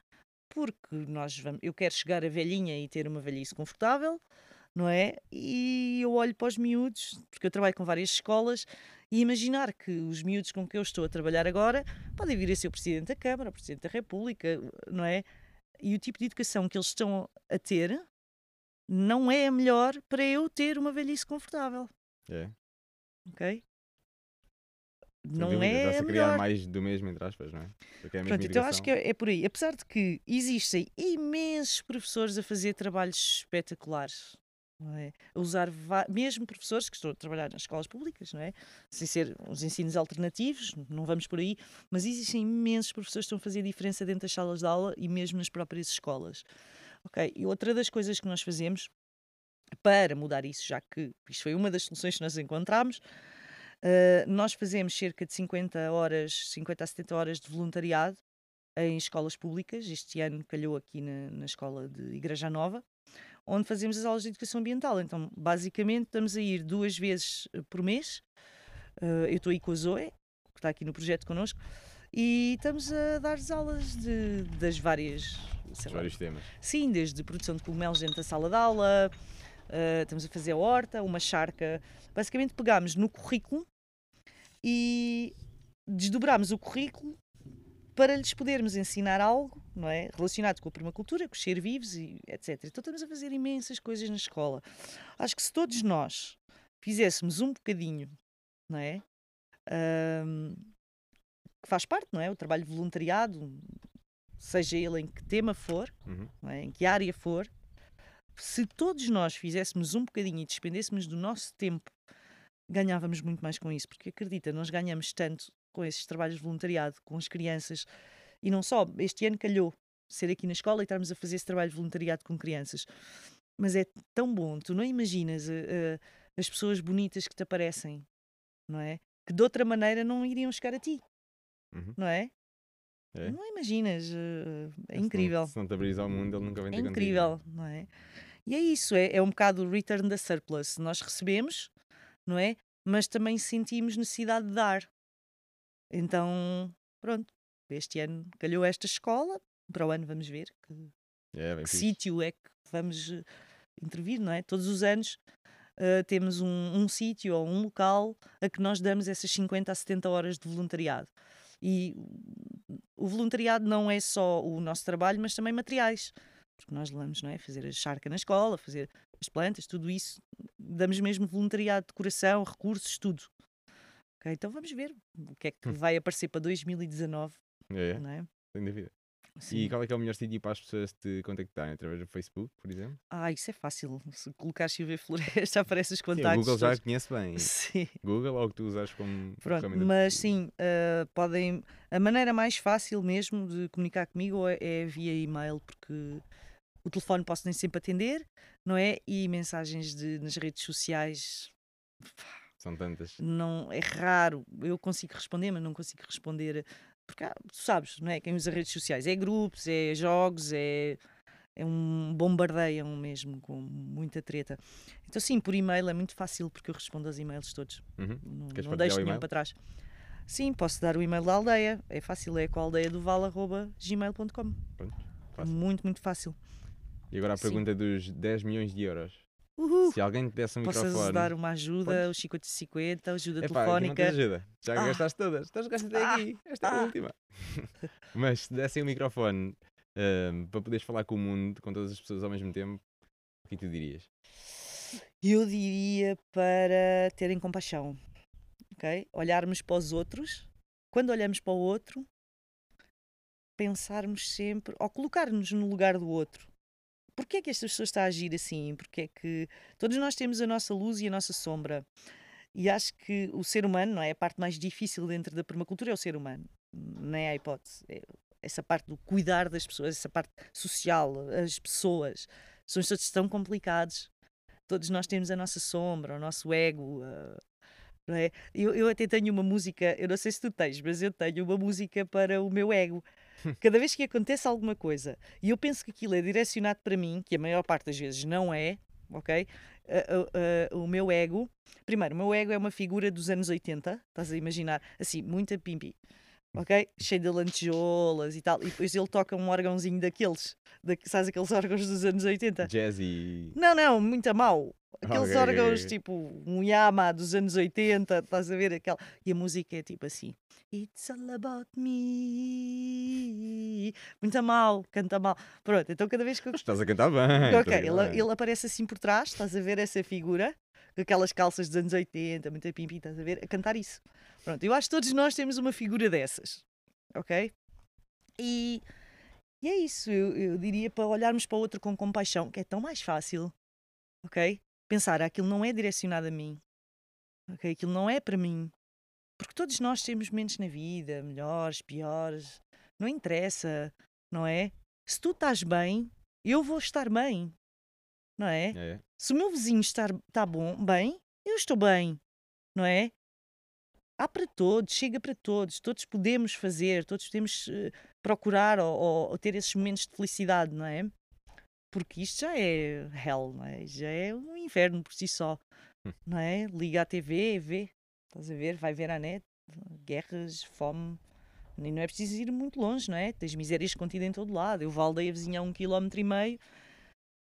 porque nós vamos, eu quero chegar a velhinha e ter uma velhice confortável, não é? E eu olho para os miúdos, porque eu trabalho com várias escolas, e imaginar que os miúdos com que eu estou a trabalhar agora podem vir a ser o Presidente da Câmara, o Presidente da República, não é? E o tipo de educação que eles estão a ter não é a melhor para eu ter uma velhice confortável. É. Ok? Não dúvida, é. Está-se a criar melhor. mais do mesmo, entre aspas, não é? Porque é Pronto, então acho que é, é, por aí. Apesar de que existem imensos professores a fazer trabalhos espetaculares. Não é? A usar mesmo professores que estão a trabalhar nas escolas públicas, não é? Sem ser os ensinos alternativos, não vamos por aí, mas existem imensos professores que estão a fazer diferença dentro das salas de aula e mesmo nas próprias escolas. Ok? E outra das coisas que nós fazemos para mudar isso, já que isto foi uma das soluções que nós encontramos, Uh, nós fazemos cerca de 50 horas, 50 a 70 horas de voluntariado em escolas públicas. Este ano calhou aqui na, na escola de Igreja Nova, onde fazemos as aulas de educação ambiental. Então, basicamente, estamos a ir duas vezes eh, por mês. Uh, eu estou aí com a Zoe, que está aqui no projeto connosco, e estamos a dar as aulas de, das várias. vários lá, temas. Sim, desde produção de cogumelos dentro da sala de aula, uh, estamos a fazer a horta, uma charca. Basicamente pegámos no currículo e desdobrámos o currículo para lhes podermos ensinar algo, não é? Relacionado com a permacultura, com os ser vivos e etc. Então estamos a fazer imensas coisas na escola. Acho que se todos nós fizéssemos um bocadinho, não é? Um, que faz parte, não é? O trabalho voluntariado, seja ele em que tema for, uhum. é? em que área for, se todos nós fizéssemos um bocadinho e despendêssemos do nosso tempo, ganhávamos muito mais com isso, porque acredita, nós ganhamos tanto com esses trabalhos de voluntariado, com as crianças, e não só, este ano calhou ser aqui na escola e estarmos a fazer esse trabalho de voluntariado com crianças. Mas é tão bom, tu não imaginas uh, uh, as pessoas bonitas que te aparecem, não é? Que de outra maneira não iriam chegar a ti, uhum. não é? É? Não imaginas, uh, é, incrível. Se não, se não te abris ao mundo, ele nunca vem ter É incrível, contigo. não é? E é isso, é, é um bocado o return da surplus. Nós recebemos, não é? Mas também sentimos necessidade de dar. Então, pronto, este ano calhou esta escola, para o ano vamos ver que, é, que sítio é que vamos eh, intervir, não é? Todos os anos uh, temos um, um sítio ou um local a que nós damos essas 50 a 70 horas de voluntariado. E o voluntariado não é só o nosso trabalho, mas também materiais. Porque nós levamos, não é? Fazer a charca na escola, fazer as plantas, tudo isso. Damos mesmo voluntariado, decoração, recursos, tudo. Okay, então vamos ver o que é que hum. vai aparecer para 2019. É, não é? sem dúvida. Sim. E qual é que é o melhor sítio para as pessoas te contactarem? Através do Facebook, por exemplo? Ah, isso é fácil. Se colocar Silvia Floresta, aparece os Sim, o contactos. Google já todos. conhece bem. Sim. Google ou que tu usas como Pronto, de mas pesquisa? sim, ah, podem. A maneira mais fácil mesmo de comunicar comigo é, é via e-mail, porque o telefone posso nem sempre atender, não é? E mensagens de, nas redes sociais São tantas. não é raro. Eu consigo responder, mas não consigo responder. Porque tu sabes, não é? Quem usa redes sociais é grupos, é jogos, é, é um bombardeiam mesmo com muita treta. Então, sim, por e-mail é muito fácil porque eu respondo aos e-mails todos. Uhum. Não, não deixo nenhum para trás. Sim, posso dar o e-mail da aldeia. É fácil, é com a aldeia do val.gmail.com. Muito, muito fácil. E agora a Sim. pergunta dos 10 milhões de euros. Uhul! Se alguém te desse um Posso microfone. dar uma ajuda, Podes? os 50-50, ajuda Epá, aqui não tens ajuda. Já Ah. gastaste todas. Estás gastaste até Ah. aqui. Esta é a Ah. última. Mas se dessem um microfone ahm, para poderes falar com o mundo, com todas as pessoas ao mesmo tempo, o que é que tu dirias? Eu diria para terem compaixão, ok? Olharmos para os outros. Quando olhamos para o outro, pensarmos sempre, ou colocar-nos no lugar do outro. Porquê é que esta pessoa está a agir assim? Porque é que todos nós temos a nossa luz e a nossa sombra. E acho que o ser humano, não é? A parte mais difícil dentro da permacultura é o ser humano. Nem é a hipótese. É essa parte do cuidar das pessoas, essa parte social, as pessoas. São todos tão complicados todos nós temos a nossa sombra, o nosso ego. não é? eu, eu até tenho uma música, eu não sei se tu tens, mas eu tenho uma música para o meu ego. Cada vez que acontece alguma coisa e eu penso que aquilo é direcionado para mim, que a maior parte das vezes não é, ok? Ah, ah, ah, o meu ego, primeiro, o meu ego é uma figura dos anos 80, estás a imaginar? Assim, muita pimpi, ok? Cheio de lantejoulas e tal, e depois ele toca um órgãozinho daqueles, da, sabes aqueles órgãos dos anos 80? Jazzy. Não, não, muito a mal. Aqueles Ok, ok, órgãos tipo um Yama dos anos 80, estás a ver aquela. E a música é tipo assim: It's all about me. Muito mal, canta mal. Pronto, então cada vez que eu. Estás a cantar bem. Ok, ele, ele aparece assim por trás, estás a ver essa figura, com aquelas calças dos anos 80, muita pimpi, estás a ver, a cantar isso. Pronto, eu acho que todos nós temos uma figura dessas, ok? E, e é isso, eu, eu diria para olharmos para o outro com compaixão, que é tão mais fácil, ok? Pensar, aquilo não é direcionado a mim, ok? Aquilo não é para mim. Porque todos nós temos momentos na vida, melhores, piores, não interessa, não é? Se tu estás bem, eu vou estar bem, não é? É. Se o meu vizinho está tá bom, bem, eu estou bem, não é? Há para todos, chega para todos, todos podemos fazer, todos podemos eh, procurar ou, ou- ou ter esses momentos de felicidade, não é? Porque isto já é hell, não é? Já é um inferno por si só, Hum. não é? Liga à TV, vê, estás a ver, vai ver à net, guerras, fome, e não é preciso ir muito longe, não é? Tens misérias contidas em todo lado. Eu vou à aldeia vizinha a um quilómetro e meio,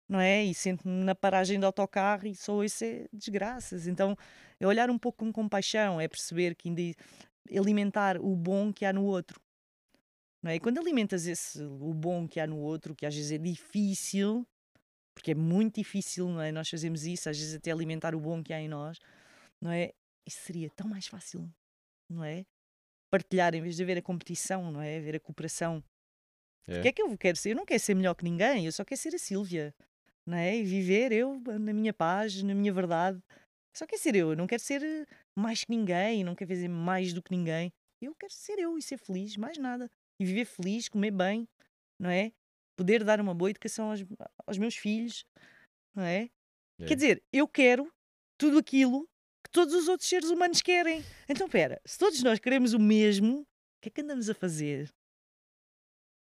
não é? E sento-me na paragem de autocarro e só ouço é desgraças. Então, é olhar um pouco com compaixão, é perceber que ainda alimentar o bom que há no outro. Não é? E quando alimentas esse, o bom que há no outro, que às vezes é difícil, porque é muito difícil, não é? Nós fazemos isso, às vezes até alimentar o bom que há em nós, não é? Isso seria tão mais fácil, não é? Partilhar em vez de haver a competição, não é? Haver a cooperação. É. O que é que eu quero ser? Eu não quero ser melhor que ninguém, eu só quero ser a Sílvia, não é? E viver eu na minha paz, na minha verdade. Só quero ser eu, eu não quero ser eh, mais que ninguém, não quero fazer mais do que ninguém. Eu quero ser eu e ser feliz, mais nada. E viver feliz, comer bem, não é? Poder dar uma boa educação aos, aos meus filhos, não é? É. Quer dizer, eu quero tudo aquilo que todos os outros seres humanos querem. Então, espera, se todos nós queremos o mesmo, o que é que andamos a fazer?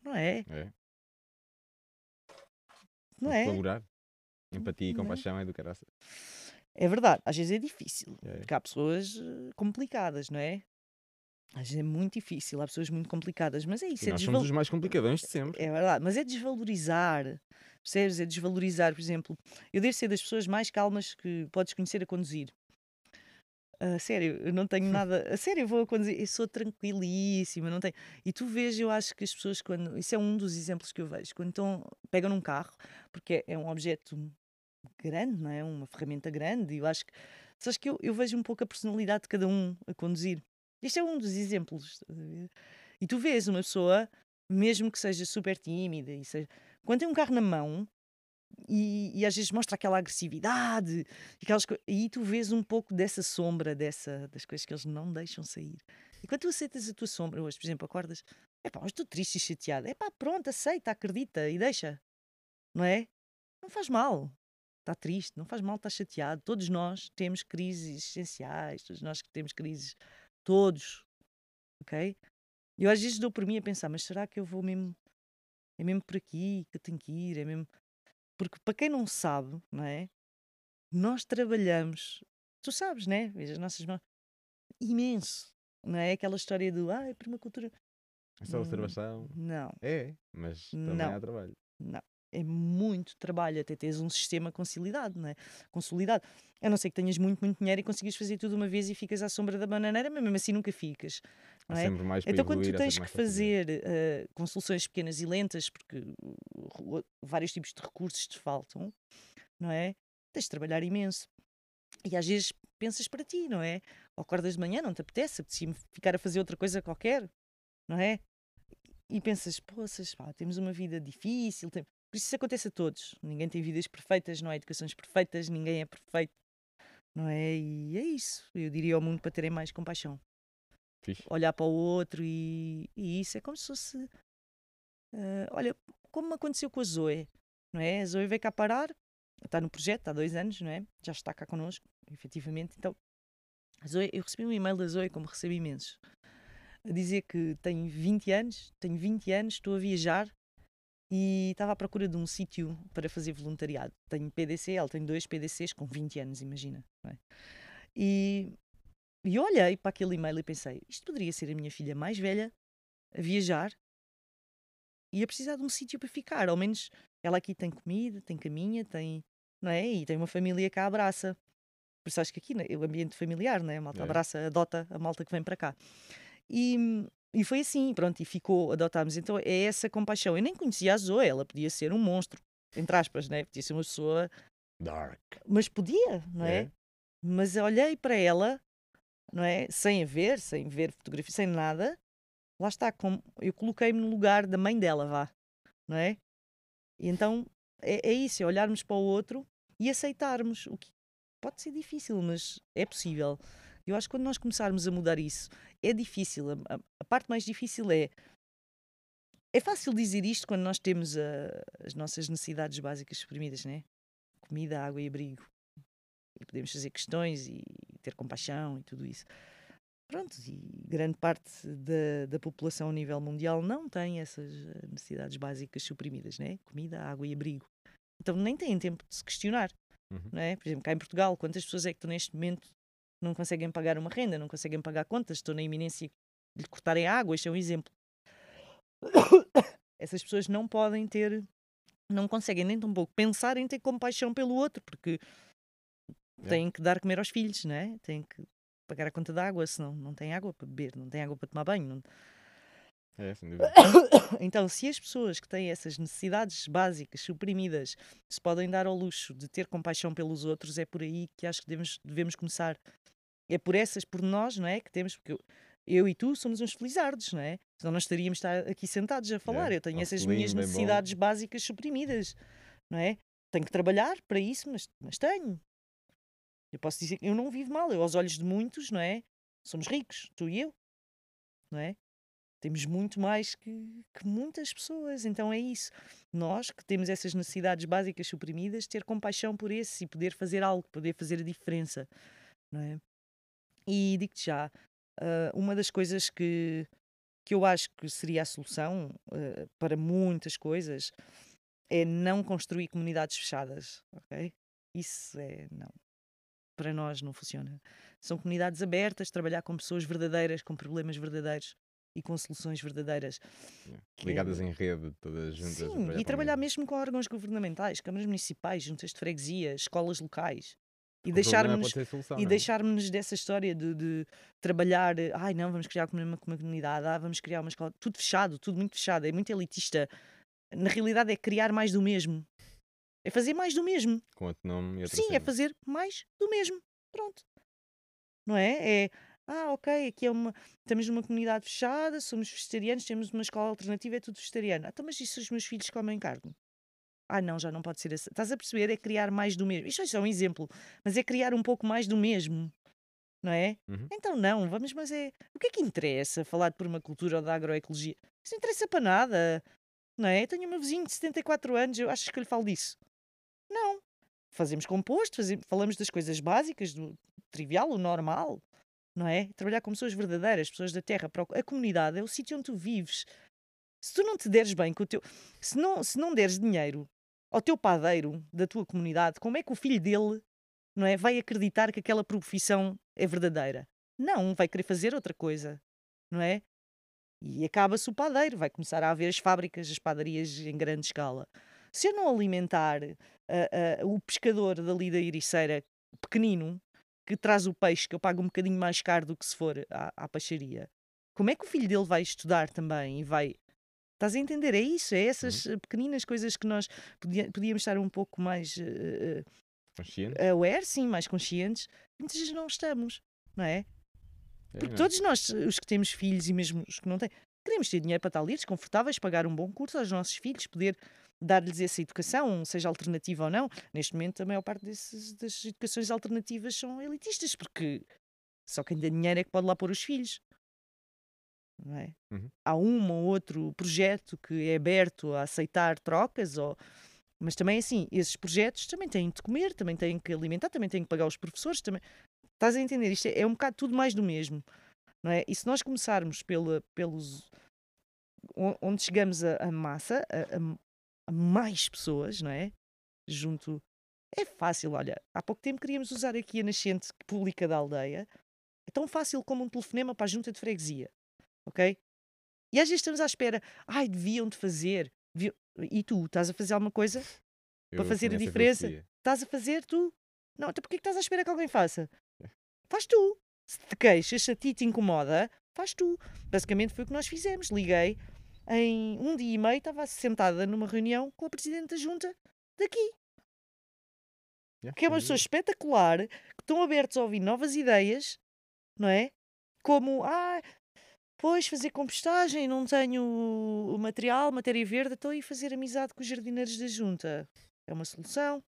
Não é? É. Não é? Colaborar. Empatia e é? compaixão é do caraça. É verdade, às vezes é difícil, É. porque há pessoas eh, complicadas, não é? Às vezes é muito difícil, há pessoas muito complicadas, mas é isso, E é, nós somos os mais complicadões de sempre. é verdade, mas é desvalorizar, percebes? É desvalorizar, por exemplo, eu devo ser das pessoas mais calmas que podes conhecer a conduzir. A sério, eu não tenho nada. A sério, eu vou a conduzir, eu sou tranquilíssima, não tenho. E tu vês, eu acho que as pessoas, quando. Isso é um dos exemplos que eu vejo. Quando estão, pegam num carro, porque é um objeto grande, não é? Uma ferramenta grande, e eu acho que. Sabes que eu, eu vejo um pouco a personalidade de cada um a conduzir. Este é um dos exemplos. E tu vês uma pessoa mesmo que seja super tímida e seja... quando tem um carro na mão e, e às vezes mostra aquela agressividade aquelas e tu vês um pouco dessa sombra dessa, das coisas que eles não deixam sair e quando tu aceitas a tua sombra hoje, por exemplo, acordas é pá, estou triste e chateada é pá, pronto, aceita, acredita e deixa não é? Não faz mal está triste, não faz mal estar chateado. Todos nós temos crises existenciais, todos nós temos crises, todos, ok? Eu às vezes dou por mim a pensar, mas será que eu vou mesmo, é mesmo por aqui que eu tenho que ir, é mesmo... Porque para quem não sabe, não é? Nós trabalhamos, tu sabes, né? Veja as nossas mãos, imenso, não é? Aquela história do, ah, é permacultura. É só observação? Não. É, mas também Não. há trabalho. Não. É muito trabalho até teres um sistema consolidado, não é? Consolidado. A não ser que tenhas muito, muito dinheiro e consigas fazer tudo uma vez e ficas à sombra da bananeira, mas mesmo assim nunca ficas. Não é? sempre mais para Então, quando tu tens que fazer. fazer eh, com soluções pequenas e lentas, porque uh, vários tipos de recursos te faltam, não é? Tens de trabalhar imenso. E às vezes pensas para ti, não é? Ou acordas de manhã, não te apetece, apetecia-me ficar a fazer outra coisa qualquer, não é? E pensas, poças, pá, temos uma vida difícil. tem-" Por isso isso acontece a todos. Ninguém tem vidas perfeitas, não há educações perfeitas, ninguém é perfeito, não é? E é isso. Eu diria ao mundo para terem mais compaixão Fixe. olhar para o outro e, e isso é como se fosse. eh, olha, como aconteceu com a Zoe, não é? A Zoe veio cá parar, está no projeto há dois anos, não é? Já está cá connosco, efetivamente. Então, a Zoe, eu recebi um e-mail da Zoe, como recebo imensos, a dizer que tenho 20 anos, tenho 20 anos, estou a viajar e estava à procura de um sítio para fazer voluntariado. Tenho PDC, ela tem dois PDCs com 20 anos, imagina. É? E e olhei para aquele e-mail e pensei: isto poderia ser a minha filha mais velha a viajar e a precisar de um sítio para ficar. Ao menos ela aqui tem comida, tem caminha, tem. Não é? E tem uma família que a abraça. Por isso acho que aqui né, é o ambiente familiar, né? a malta É. abraça, adota a malta que vem para cá. E, e foi assim, pronto, e ficou, adotámos. Então é essa compaixão. Eu nem conhecia a Zoe, ela podia ser um monstro, entre aspas, né? podia ser uma pessoa Dark. mas podia, não é? É. Mas eu olhei para ela, não é? Sem a ver, sem ver fotografia, sem nada. Lá está, como eu coloquei-me no lugar da mãe dela, vá, não é? E então é, é isso, é olharmos para o outro e aceitarmos o que pode ser difícil, mas é possível. Eu acho que quando nós começarmos a mudar isso, é difícil. A, a- parte mais difícil é. É fácil dizer isto quando nós temos a- as nossas necessidades básicas suprimidas, né? Comida, água e abrigo e podemos fazer questões e ter compaixão e tudo isso. Pronto, e grande parte da, da população a nível mundial não tem essas eh, necessidades básicas suprimidas, né? Comida, água e abrigo. Então nem têm tempo de se questionar, Uhum. não é? Por exemplo, cá em Portugal, quantas pessoas é que estão neste momento não conseguem pagar uma renda, não conseguem pagar contas, estão na iminência de lhe cortarem a água, este é um exemplo. Essas pessoas não podem ter, não conseguem nem tão pouco pensar em ter compaixão pelo outro, porque É. têm que dar comer aos filhos, não é? Têm que pagar a conta da água, senão não têm água para beber, não têm água para tomar banho. não- É, sem dúvida. Então, se as pessoas que têm essas necessidades básicas suprimidas se podem dar ao luxo de ter compaixão pelos outros, é por aí que acho que devemos, devemos começar. É por essas, por nós, não é? Que temos, porque eu, eu e tu somos uns felizardos, não é? Senão nós estaríamos estar aqui sentados a falar. É, Eu tenho ao essas selinho, minhas bem bom. necessidades básicas suprimidas, não é? Tenho que trabalhar para isso, mas, mas tenho. Eu posso dizer que eu não vivo mal. Eu, aos olhos de muitos, não é? Somos ricos, tu e eu, não é? Temos muito mais que, que muitas pessoas. Então é isso. Nós que temos essas necessidades básicas suprimidas, ter compaixão por esse e poder fazer algo, poder fazer a diferença, não é? E digo-te já, ah, uma das coisas que, que eu acho que seria a solução ah, para muitas coisas é não construir comunidades fechadas, ok? Isso é não. Para nós não funciona. São comunidades abertas, trabalhar com pessoas verdadeiras, com problemas verdadeiros e com soluções verdadeiras. que Ligadas em rede, todas juntas. Sim, e trabalhar o mesmo. mesmo com órgãos governamentais, câmaras municipais, juntas de freguesia, escolas locais. E problema deixarmos e é? deixarmos dessa história de, de trabalhar, ai não, vamos criar uma, uma comunidade, ah, vamos criar uma escola, tudo fechado, tudo muito fechado, é muito elitista. Na realidade é criar mais do mesmo. É fazer mais do mesmo. Com outro nome e outra Sim, é cena. fazer mais do mesmo. Pronto. Não é? É Ah, ok, aqui é uma. Estamos numa comunidade fechada, somos vegetarianos, temos uma escola alternativa, é tudo vegetariano. Ah, então, mas e se os meus filhos comem carne? Ah, não, já não pode ser assim. Estás a perceber? É criar mais do mesmo. Isto é só um exemplo, mas é criar um pouco mais do mesmo. Não é? Uhum. Então não, vamos, mas é. O que é que interessa falar de permacultura ou da agroecologia? Isso não interessa para nada. Não é? Eu tenho meu vizinho de 74 anos, eu acho que lhe falo disso. Não. Fazemos composto, fazemos, falamos das coisas básicas, do trivial, o normal. Não é? Trabalhar com pessoas verdadeiras, pessoas da terra. A comunidade é o sítio onde tu vives. Se tu não te deres bem com o teu. Se não, se não deres dinheiro ao teu padeiro da tua comunidade, como é que o filho dele não é, vai acreditar que aquela profissão é verdadeira? Não, vai querer fazer outra coisa, não é? E acaba-se o padeiro, vai começar a haver as fábricas, as padarias em grande escala. Se eu não alimentar ah, ah, o pescador dali da Ericeira pequenino, que traz o peixe, que eu pago um bocadinho mais caro do que se for à, à peixaria, como é que o filho dele vai estudar também e vai. Estás a entender? É isso, é essas eh, pequeninas coisas que nós podíamos estar um pouco mais eh, eh, Consciente? aware, sim, mais conscientes. Muitas vezes não estamos, não é? É, Porque é? todos nós, os que temos filhos e mesmo os que não têm, queremos ter dinheiro para estar ali, desconfortáveis, pagar um bom curso aos nossos filhos, poder dar-lhes essa educação, seja alternativa ou não. Neste momento, a maior parte desses, das educações alternativas são elitistas, porque só quem tem dinheiro é que pode lá pôr os filhos. Não é? Uhum. Há um ou outro projeto que é aberto a aceitar trocas, ou... mas também assim, esses projetos também têm de comer, também têm que alimentar, também têm que pagar os professores. Também... Estás a entender? Isto é, é um bocado tudo mais do mesmo. Não é? E se nós começarmos pela, pelos. on- onde chegamos a, a massa, a, a- a mais pessoas, não é? Junto. É fácil, olha. Há pouco tempo queríamos usar aqui a nascente pública da aldeia. É tão fácil como um telefonema para a junta de freguesia. Ok? E às vezes estamos à espera. Ai, deviam de fazer. deviam-" E tu, estás a fazer alguma coisa? Eu fazer a diferença. Estás a fazer tu? Não, então porquê que estás à espera que alguém faça? Faz tu. Se te queixas, se a ti te incomoda, faz tu. Basicamente foi o que nós fizemos. Liguei em um dia e meio, estava sentada numa reunião com a Presidente da Junta daqui, Yeah, que é uma pessoa espetacular, que estão abertos a ouvir novas ideias, não é? Como, ah, pois fazer compostagem, não tenho o material, matéria verde, estou a ir fazer amizade com os jardineiros da Junta. É uma solução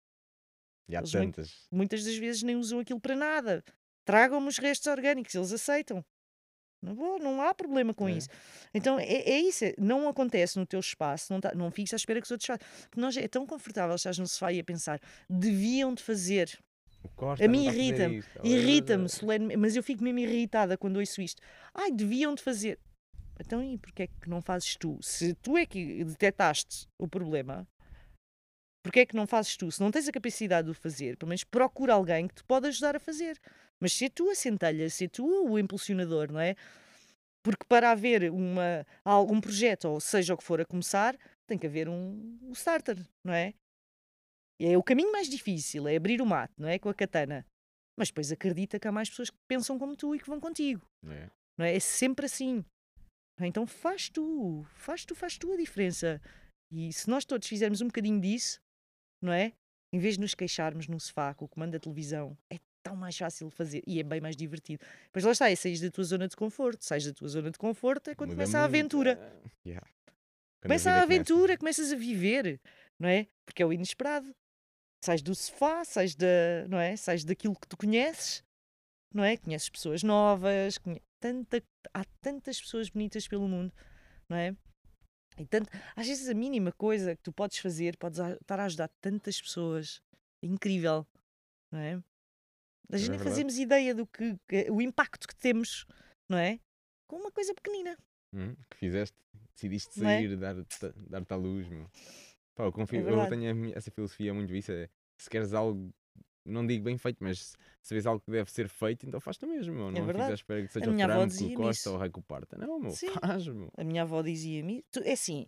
E há Eles tantas. muitas das vezes nem usam aquilo para nada. Tragam-me os restos orgânicos, eles aceitam. Não, vou, não há problema com É. isso. Então é, é isso, é- não acontece no teu espaço, não, tá, não fiques à espera que os outros façam. Porque nós é tão confortável estás no sofá e a pensar, deviam de fazer. Costa A mim irrita-me. Irrita-me, solenemente, mas eu fico mesmo irritada quando ouço isto. Ai, deviam de fazer. Então e porquê é que não fazes tu? Se tu é que detectaste o problema, porquê é que não fazes tu? Se não tens a capacidade de o fazer, pelo menos procura alguém que te pode ajudar a fazer. Mas ser tu a centelha, ser tu o impulsionador, não é? Porque para haver uma, algum projeto, ou seja o que for a começar, tem que haver um, um starter, não é? É o caminho mais difícil, é abrir o mato, não é? Com a katana. Mas depois acredita que há mais pessoas que pensam como tu e que vão contigo. É. Não é? é sempre assim. Então faz tu, faz tu, faz tu a diferença. E se nós todos fizermos um bocadinho disso, não é? Em vez de nos queixarmos no sofá com o comando da televisão, é tão mais fácil de fazer e é bem mais divertido. Pois lá está, é sair da tua zona de conforto. Sais da tua zona de conforto é quando Muda começa a muito, aventura. é. Yeah. Começa a vida aventura, começas a viver, não é? Porque é o inesperado. Sais do sofá, sais, da, não é? sais daquilo que tu conheces, não é? Conheces pessoas novas, conhe- tanta, há tantas pessoas bonitas pelo mundo, não é? E tanto, às vezes a mínima coisa que tu podes fazer, podes a- estar a ajudar tantas pessoas. É incrível, não é? A gente nem verdade. fazemos ideia do que, que- o impacto que temos, não é? Com uma coisa pequenina. Hum, que fizeste, decidiste é? sair, dar-te dar-te à luz, meu. Pá, eu, confio, eu verdade. tenho minha- essa filosofia muito isso. É, se queres algo, não digo bem feito, mas se, vês algo que deve ser feito, então faz tu mesmo, meu. Não fiques à verdade. espera que seja o dizia-me o Costa ou o Raico Parta. Não, meu, Sim. faz, meu. A minha avó dizia-me: é assim,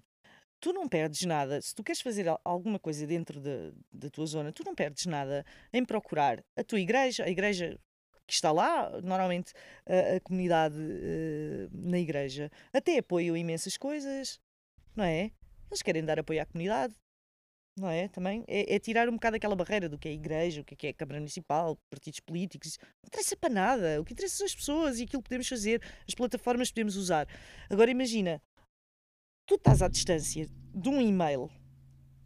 tu não perdes nada. Se tu queres fazer al- alguma coisa dentro da, da tua zona, tu não perdes nada em procurar a tua igreja, a igreja que está lá, normalmente a, a comunidade eh, na igreja, até apoiam imensas coisas, não é? Eles querem dar apoio à comunidade. não é? Também é, é tirar um bocado aquela barreira do que é a igreja, o que é, que é a Câmara Municipal, partidos políticos. Não interessa para nada. O que interessa são as pessoas e aquilo que podemos fazer, as plataformas que podemos usar. Agora imagina, tu estás à distância de um e-mail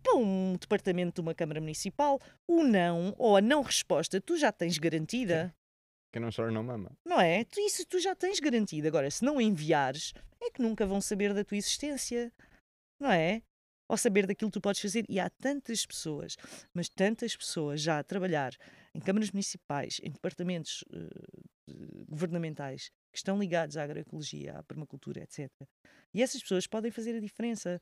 para um departamento de uma Câmara Municipal, o não ou a não resposta tu já tens garantida. Quem não chora não mama. Não é? Tu, isso tu já tens garantido. Agora, se não enviares, é que nunca vão saber da tua existência. Não é? Ou saber daquilo que tu podes fazer. E há tantas pessoas, mas tantas pessoas já a trabalhar em câmaras municipais, em departamentos uh, governamentais, que estão ligados à agroecologia, à permacultura, etc. E essas pessoas podem fazer a diferença.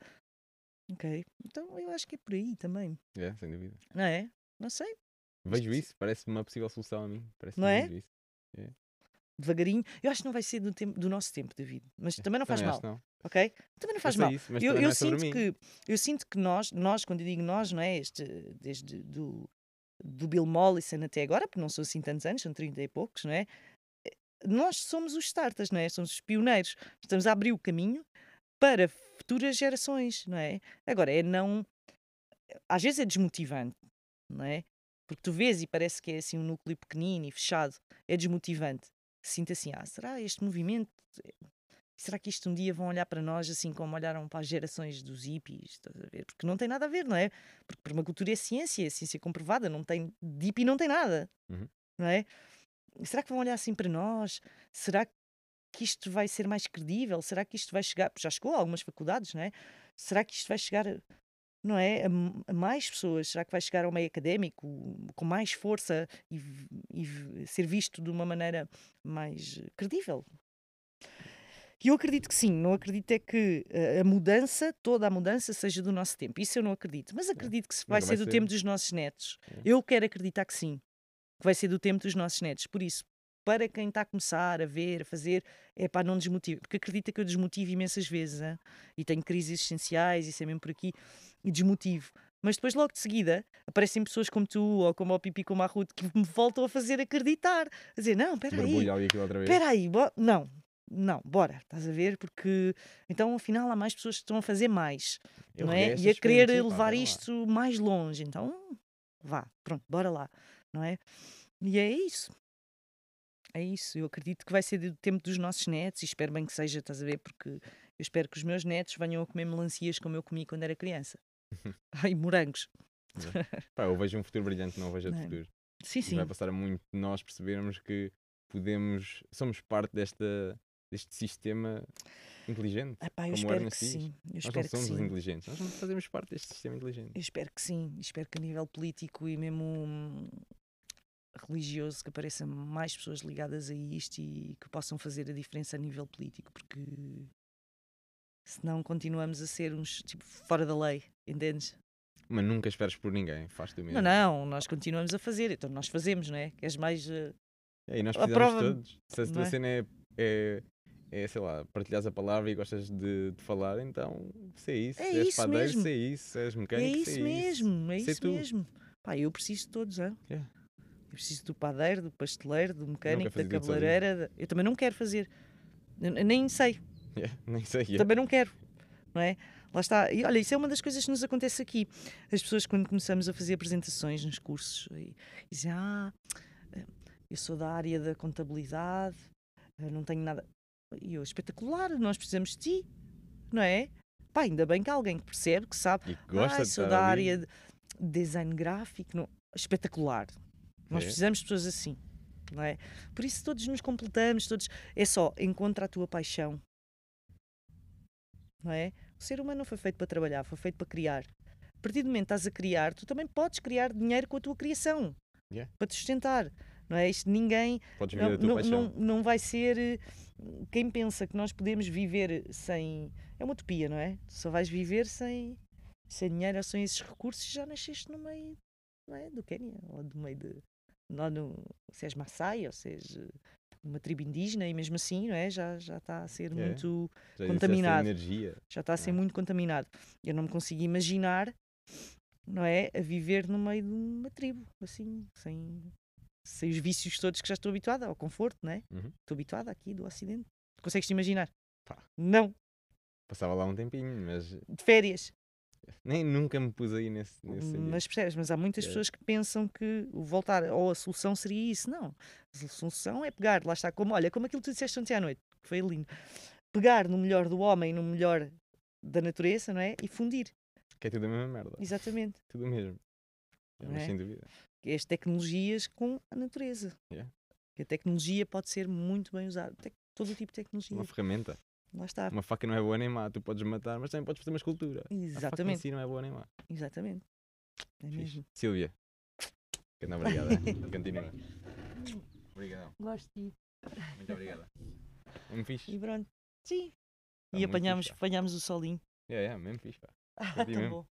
Ok? Então eu acho que é por aí também. É, sem dúvida. Não é? Não sei. Vejo isso, parece uma possível solução a mim. Parece Não é? isso. Devagarinho. Eu acho que não vai ser do, tempo, do nosso tempo, David. Mas também não faz Também mal. não. Ok? Também não faz sei mal. isso, eu, também eu não é sinto que eu sinto que nós, nós, quando eu digo nós, não é? Este, desde do, do Bill Mollison até agora, porque não são assim tantos anos, são 30 e poucos, não é? Eh, Nós somos os starters, não é? Somos os pioneiros. Estamos a abrir o caminho para futuras gerações, não é? Agora, é não. Às vezes é desmotivante, não é? Porque tu vês e parece que é assim um núcleo pequenino e fechado. É desmotivante. Sinto assim, ah, será este movimento. Será que isto um dia vão olhar para nós assim como olharam para as gerações dos hippies? Porque não tem nada a ver, não é? Porque permacultura é ciência, é ciência comprovada, não tem, de hippie não tem nada, Uhum. não é? Será que vão olhar assim para nós? Será que isto vai ser mais credível? Será que isto vai chegar? Já chegou a algumas faculdades, não é? Será que isto vai chegar, não é? A, mais pessoas? Será que vai chegar ao meio académico com mais força e, e ser visto de uma maneira mais credível? E eu acredito que sim, não acredito é que eh, a mudança, toda a mudança, seja do nosso tempo. Isso eu não acredito. Mas acredito que vai ser do tempo dos nossos netos. É. Eu quero acreditar que sim, que vai ser do tempo dos nossos netos. Por isso, para quem está a começar a ver, a fazer, é para não desmotive. Porque acredita que eu desmotivo imensas vezes. hã? E tenho crises existenciais, isso é mesmo por aqui, e desmotivo. Mas depois, logo de seguida, aparecem pessoas como tu, ou como o Pipi, como a Ruth, que me voltam a fazer acreditar. A dizer, não, espera aí. Espera aí, não, não, bora, estás a ver? Porque então afinal há mais pessoas que estão a fazer mais, Eu não é? E a querer levar isto mais longe. Então, vá, pronto, bora lá, não é? E é isso. É isso, eu acredito que vai ser do tempo dos nossos netos e espero bem que seja, estás a ver? Porque eu espero que os meus netos venham a comer melancias como eu comi quando era criança. Ai, morangos. Pá, eu vejo um futuro brilhante, não vejo outro Não é? futuro. Sim, E sim. vai passar a muito de nós percebermos que podemos, somos parte desta, deste sistema inteligente. Epá, eu como o espero que diz. sim. Eu Nós não espero que somos os sim. inteligentes, nós não fazemos parte deste sistema inteligente. Eu espero que sim, espero que a nível político e mesmo religioso que apareçam mais pessoas ligadas a isto e que possam fazer a diferença a nível político, porque senão continuamos a ser uns tipo fora da lei, entendes? Mas nunca esperes por ninguém, faz tu mesmo. Não, não, nós continuamos a fazer, então nós fazemos, não é? Queres mais. eh, É, e nós precisamos prova- todos. Se a não tua é? cena é, é, é, sei lá, partilhares a palavra e gostas de, de falar, então se é isso. É se és isso padeiro, mesmo. se é isso. Se és É mecânico, isso se é mesmo, é Sei isso tu. mesmo. Pá, eu preciso de todos, hein? Yeah. Preciso do padeiro, do pasteleiro, do mecânico, da cabeleireira. Eu também não quero fazer. Eu- nem sei. Yeah, nem sei. yeah. também não quero, não é? Lá está. E olha, isso é uma das coisas que nos acontece aqui. As pessoas, quando começamos a fazer apresentações nos cursos, e, dizem: Ah, eh, eu sou da área da contabilidade, eh, não tenho nada. E eu, espetacular, nós precisamos de ti, não é? Pá, ainda bem que há alguém que percebe, que sabe. E que gosta ah, sou da área de design gráfico, não... espetacular. Nós É. precisamos de pessoas assim, não é? Por isso todos nos completamos, todos. É só encontra a tua paixão, não é? O ser humano não foi feito para trabalhar, foi feito para criar. A partir do momento que estás a criar, tu também podes criar dinheiro com a tua criação Yeah. para te sustentar. Não é? Isto ninguém não, não, não, não vai ser. eh, Quem pensa que nós podemos viver sem. É uma utopia, não é? Tu só vais viver sem, sem dinheiro ou sem esses recursos e já nasceste no meio não é? do Quénia ou do meio de. Lá no, se és Maasai ou se és eh, uma tribo indígena e mesmo assim, não é? Já, já está a ser É. muito. Já contaminado. Já está a ser É. muito contaminado. Eu não me consigo imaginar, não é? A viver no meio de uma tribo, assim, sem, sem os vícios todos que já estou habituada, ao conforto, não é? Uhum. Estou habituada aqui do Ocidente. Consegues-te imaginar? Pá. Não. Passava lá um tempinho, mas De férias. Nem nunca me pus aí nesse, nesse sentido. Mas percebes? Mas há muitas É. pessoas que pensam que o voltar ou a solução seria isso. Não. A solução é pegar, lá está, como, olha, como aquilo que tu disseste ontem à noite, que foi lindo. Pegar no melhor do homem, no melhor da natureza, não é? E fundir. Que é tudo a mesma merda. Exatamente. Tudo mesmo. É, Não mas é? sem dúvida. As tecnologias com a natureza. Yeah. Que a tecnologia pode ser muito bem usada. Todo o tipo de tecnologia. Uma ferramenta. Lá está. Uma faca não é boa nem má. Tu podes matar, mas também podes fazer uma escultura. A faca em Exatamente. si não é boa nem má. Exatamente. É mesmo. Silvia. Grande obrigada. Continua. Obrigadão. Gosto de ti. Muito obrigada. É mesmo fixe. E pronto. Sim. Tá e apanhámos, fixe, pá. apanhámos o solinho. É, é, mesmo fixe, pá. Ah, tão mesmo. bom.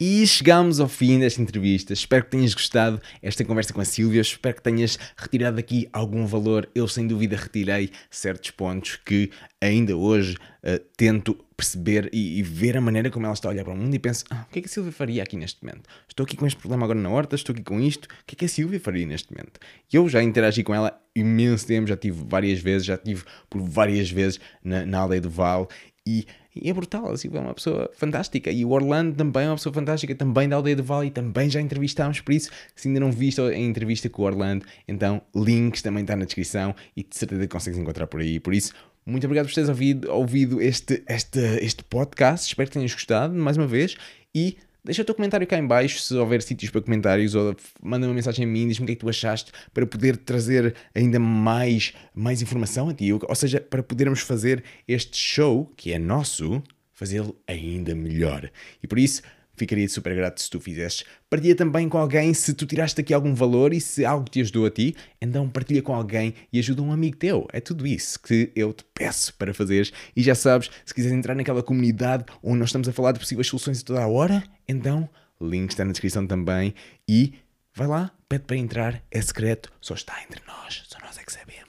E chegamos ao fim desta entrevista. Espero que tenhas gostado esta conversa com a Silvia. Espero que tenhas retirado daqui algum valor. Eu, sem dúvida, retirei certos pontos que ainda hoje eh, tento perceber e, e ver a maneira como ela está a olhar para o mundo e penso: ah, o que é que a Silvia faria aqui neste momento? Estou aqui com este problema agora na horta, estou aqui com isto. O que é que a Silvia faria neste momento? Eu já interagi com ela imenso tempo, já tive várias vezes, já tive por várias vezes na, na aldeia do Val e, e é brutal, a Silvia é uma pessoa fantástica. E o Orlando também é uma pessoa fantástica, também da aldeia do Val e também já entrevistámos, por isso se ainda não viste a entrevista com o Orlando, então links também está na descrição e de certeza consegues encontrar por aí, por isso muito obrigado por teres ouvido, ouvido este, este, este podcast, espero que tenhas gostado mais uma vez. E Deixa o teu comentário cá em baixo se houver sítios para comentários ou manda uma mensagem a mim, diz-me o que é que tu achaste para poder trazer ainda mais, mais informação a ti, ou seja, para podermos fazer este show, que é nosso, fazê-lo ainda melhor. E por isso, ficaria super grato se tu fizesses. Partilha também com alguém se tu tiraste aqui algum valor e se algo te ajudou a ti, então partilha com alguém e ajuda um amigo teu. É tudo isso que eu te peço para fazeres. E já sabes, se quiseres entrar naquela comunidade onde nós estamos a falar de possíveis soluções a toda a hora, então link está na descrição também e vai lá, pede para entrar, é secreto, só está entre nós, só nós é que sabemos?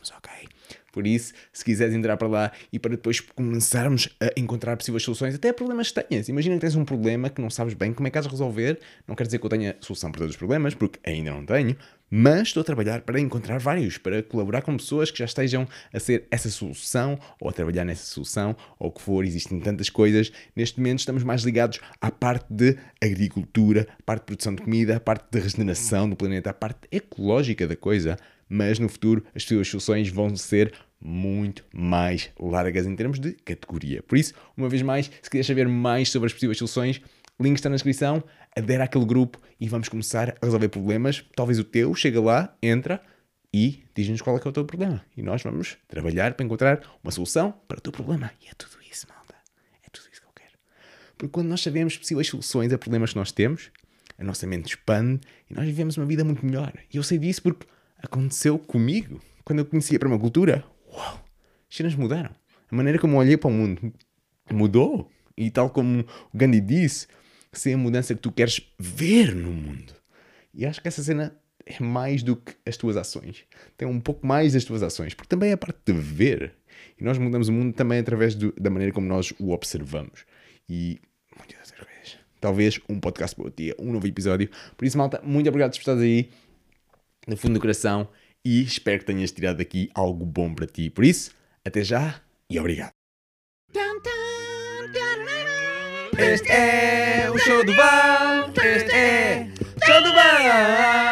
Por isso, se quiseres entrar para lá e para depois começarmos a encontrar possíveis soluções, até problemas que tenhas. Imagina que tens um problema que não sabes bem como é que has de resolver. Não quer dizer que eu tenha solução para todos os problemas, porque ainda não tenho, mas estou a trabalhar para encontrar vários, para colaborar com pessoas que já estejam a ser essa solução ou a trabalhar nessa solução, ou o que for. Existem tantas coisas. Neste momento estamos mais ligados à parte de agricultura, à parte de produção de comida, à parte de regeneração do planeta, à parte ecológica da coisa mas no futuro as suas soluções vão ser muito mais largas em termos de categoria. Por isso, uma vez mais, se quiseres saber mais sobre as possíveis soluções, link está na descrição, adere àquele grupo e vamos começar a resolver problemas. Talvez o teu, chega lá, entra e diz-nos qual é que é o teu problema. E nós vamos trabalhar para encontrar uma solução para o teu problema. E é tudo isso, malta. É tudo isso que eu quero. Porque quando nós sabemos possíveis soluções a problemas que nós temos, a nossa mente expande e nós vivemos uma vida muito melhor. E eu sei disso porque aconteceu comigo. Quando eu conheci a permacultura, uau, as cenas mudaram. A maneira como eu olhei para o mundo mudou. E tal como o Gandhi disse, ser a mudança que tu queres ver no mundo. E acho que essa cena é mais do que as tuas ações. Tem um pouco mais das tuas ações, porque também é a parte de ver. E nós mudamos o mundo também através do, da maneira como nós o observamos. E muitas outras coisas. Talvez um podcast para o dia, um novo episódio. Por isso, malta, muito obrigado por estares aí no fundo do coração e espero que tenhas tirado daqui algo bom para ti. Por isso, até já e obrigado. Este é o show do. Este é o show do.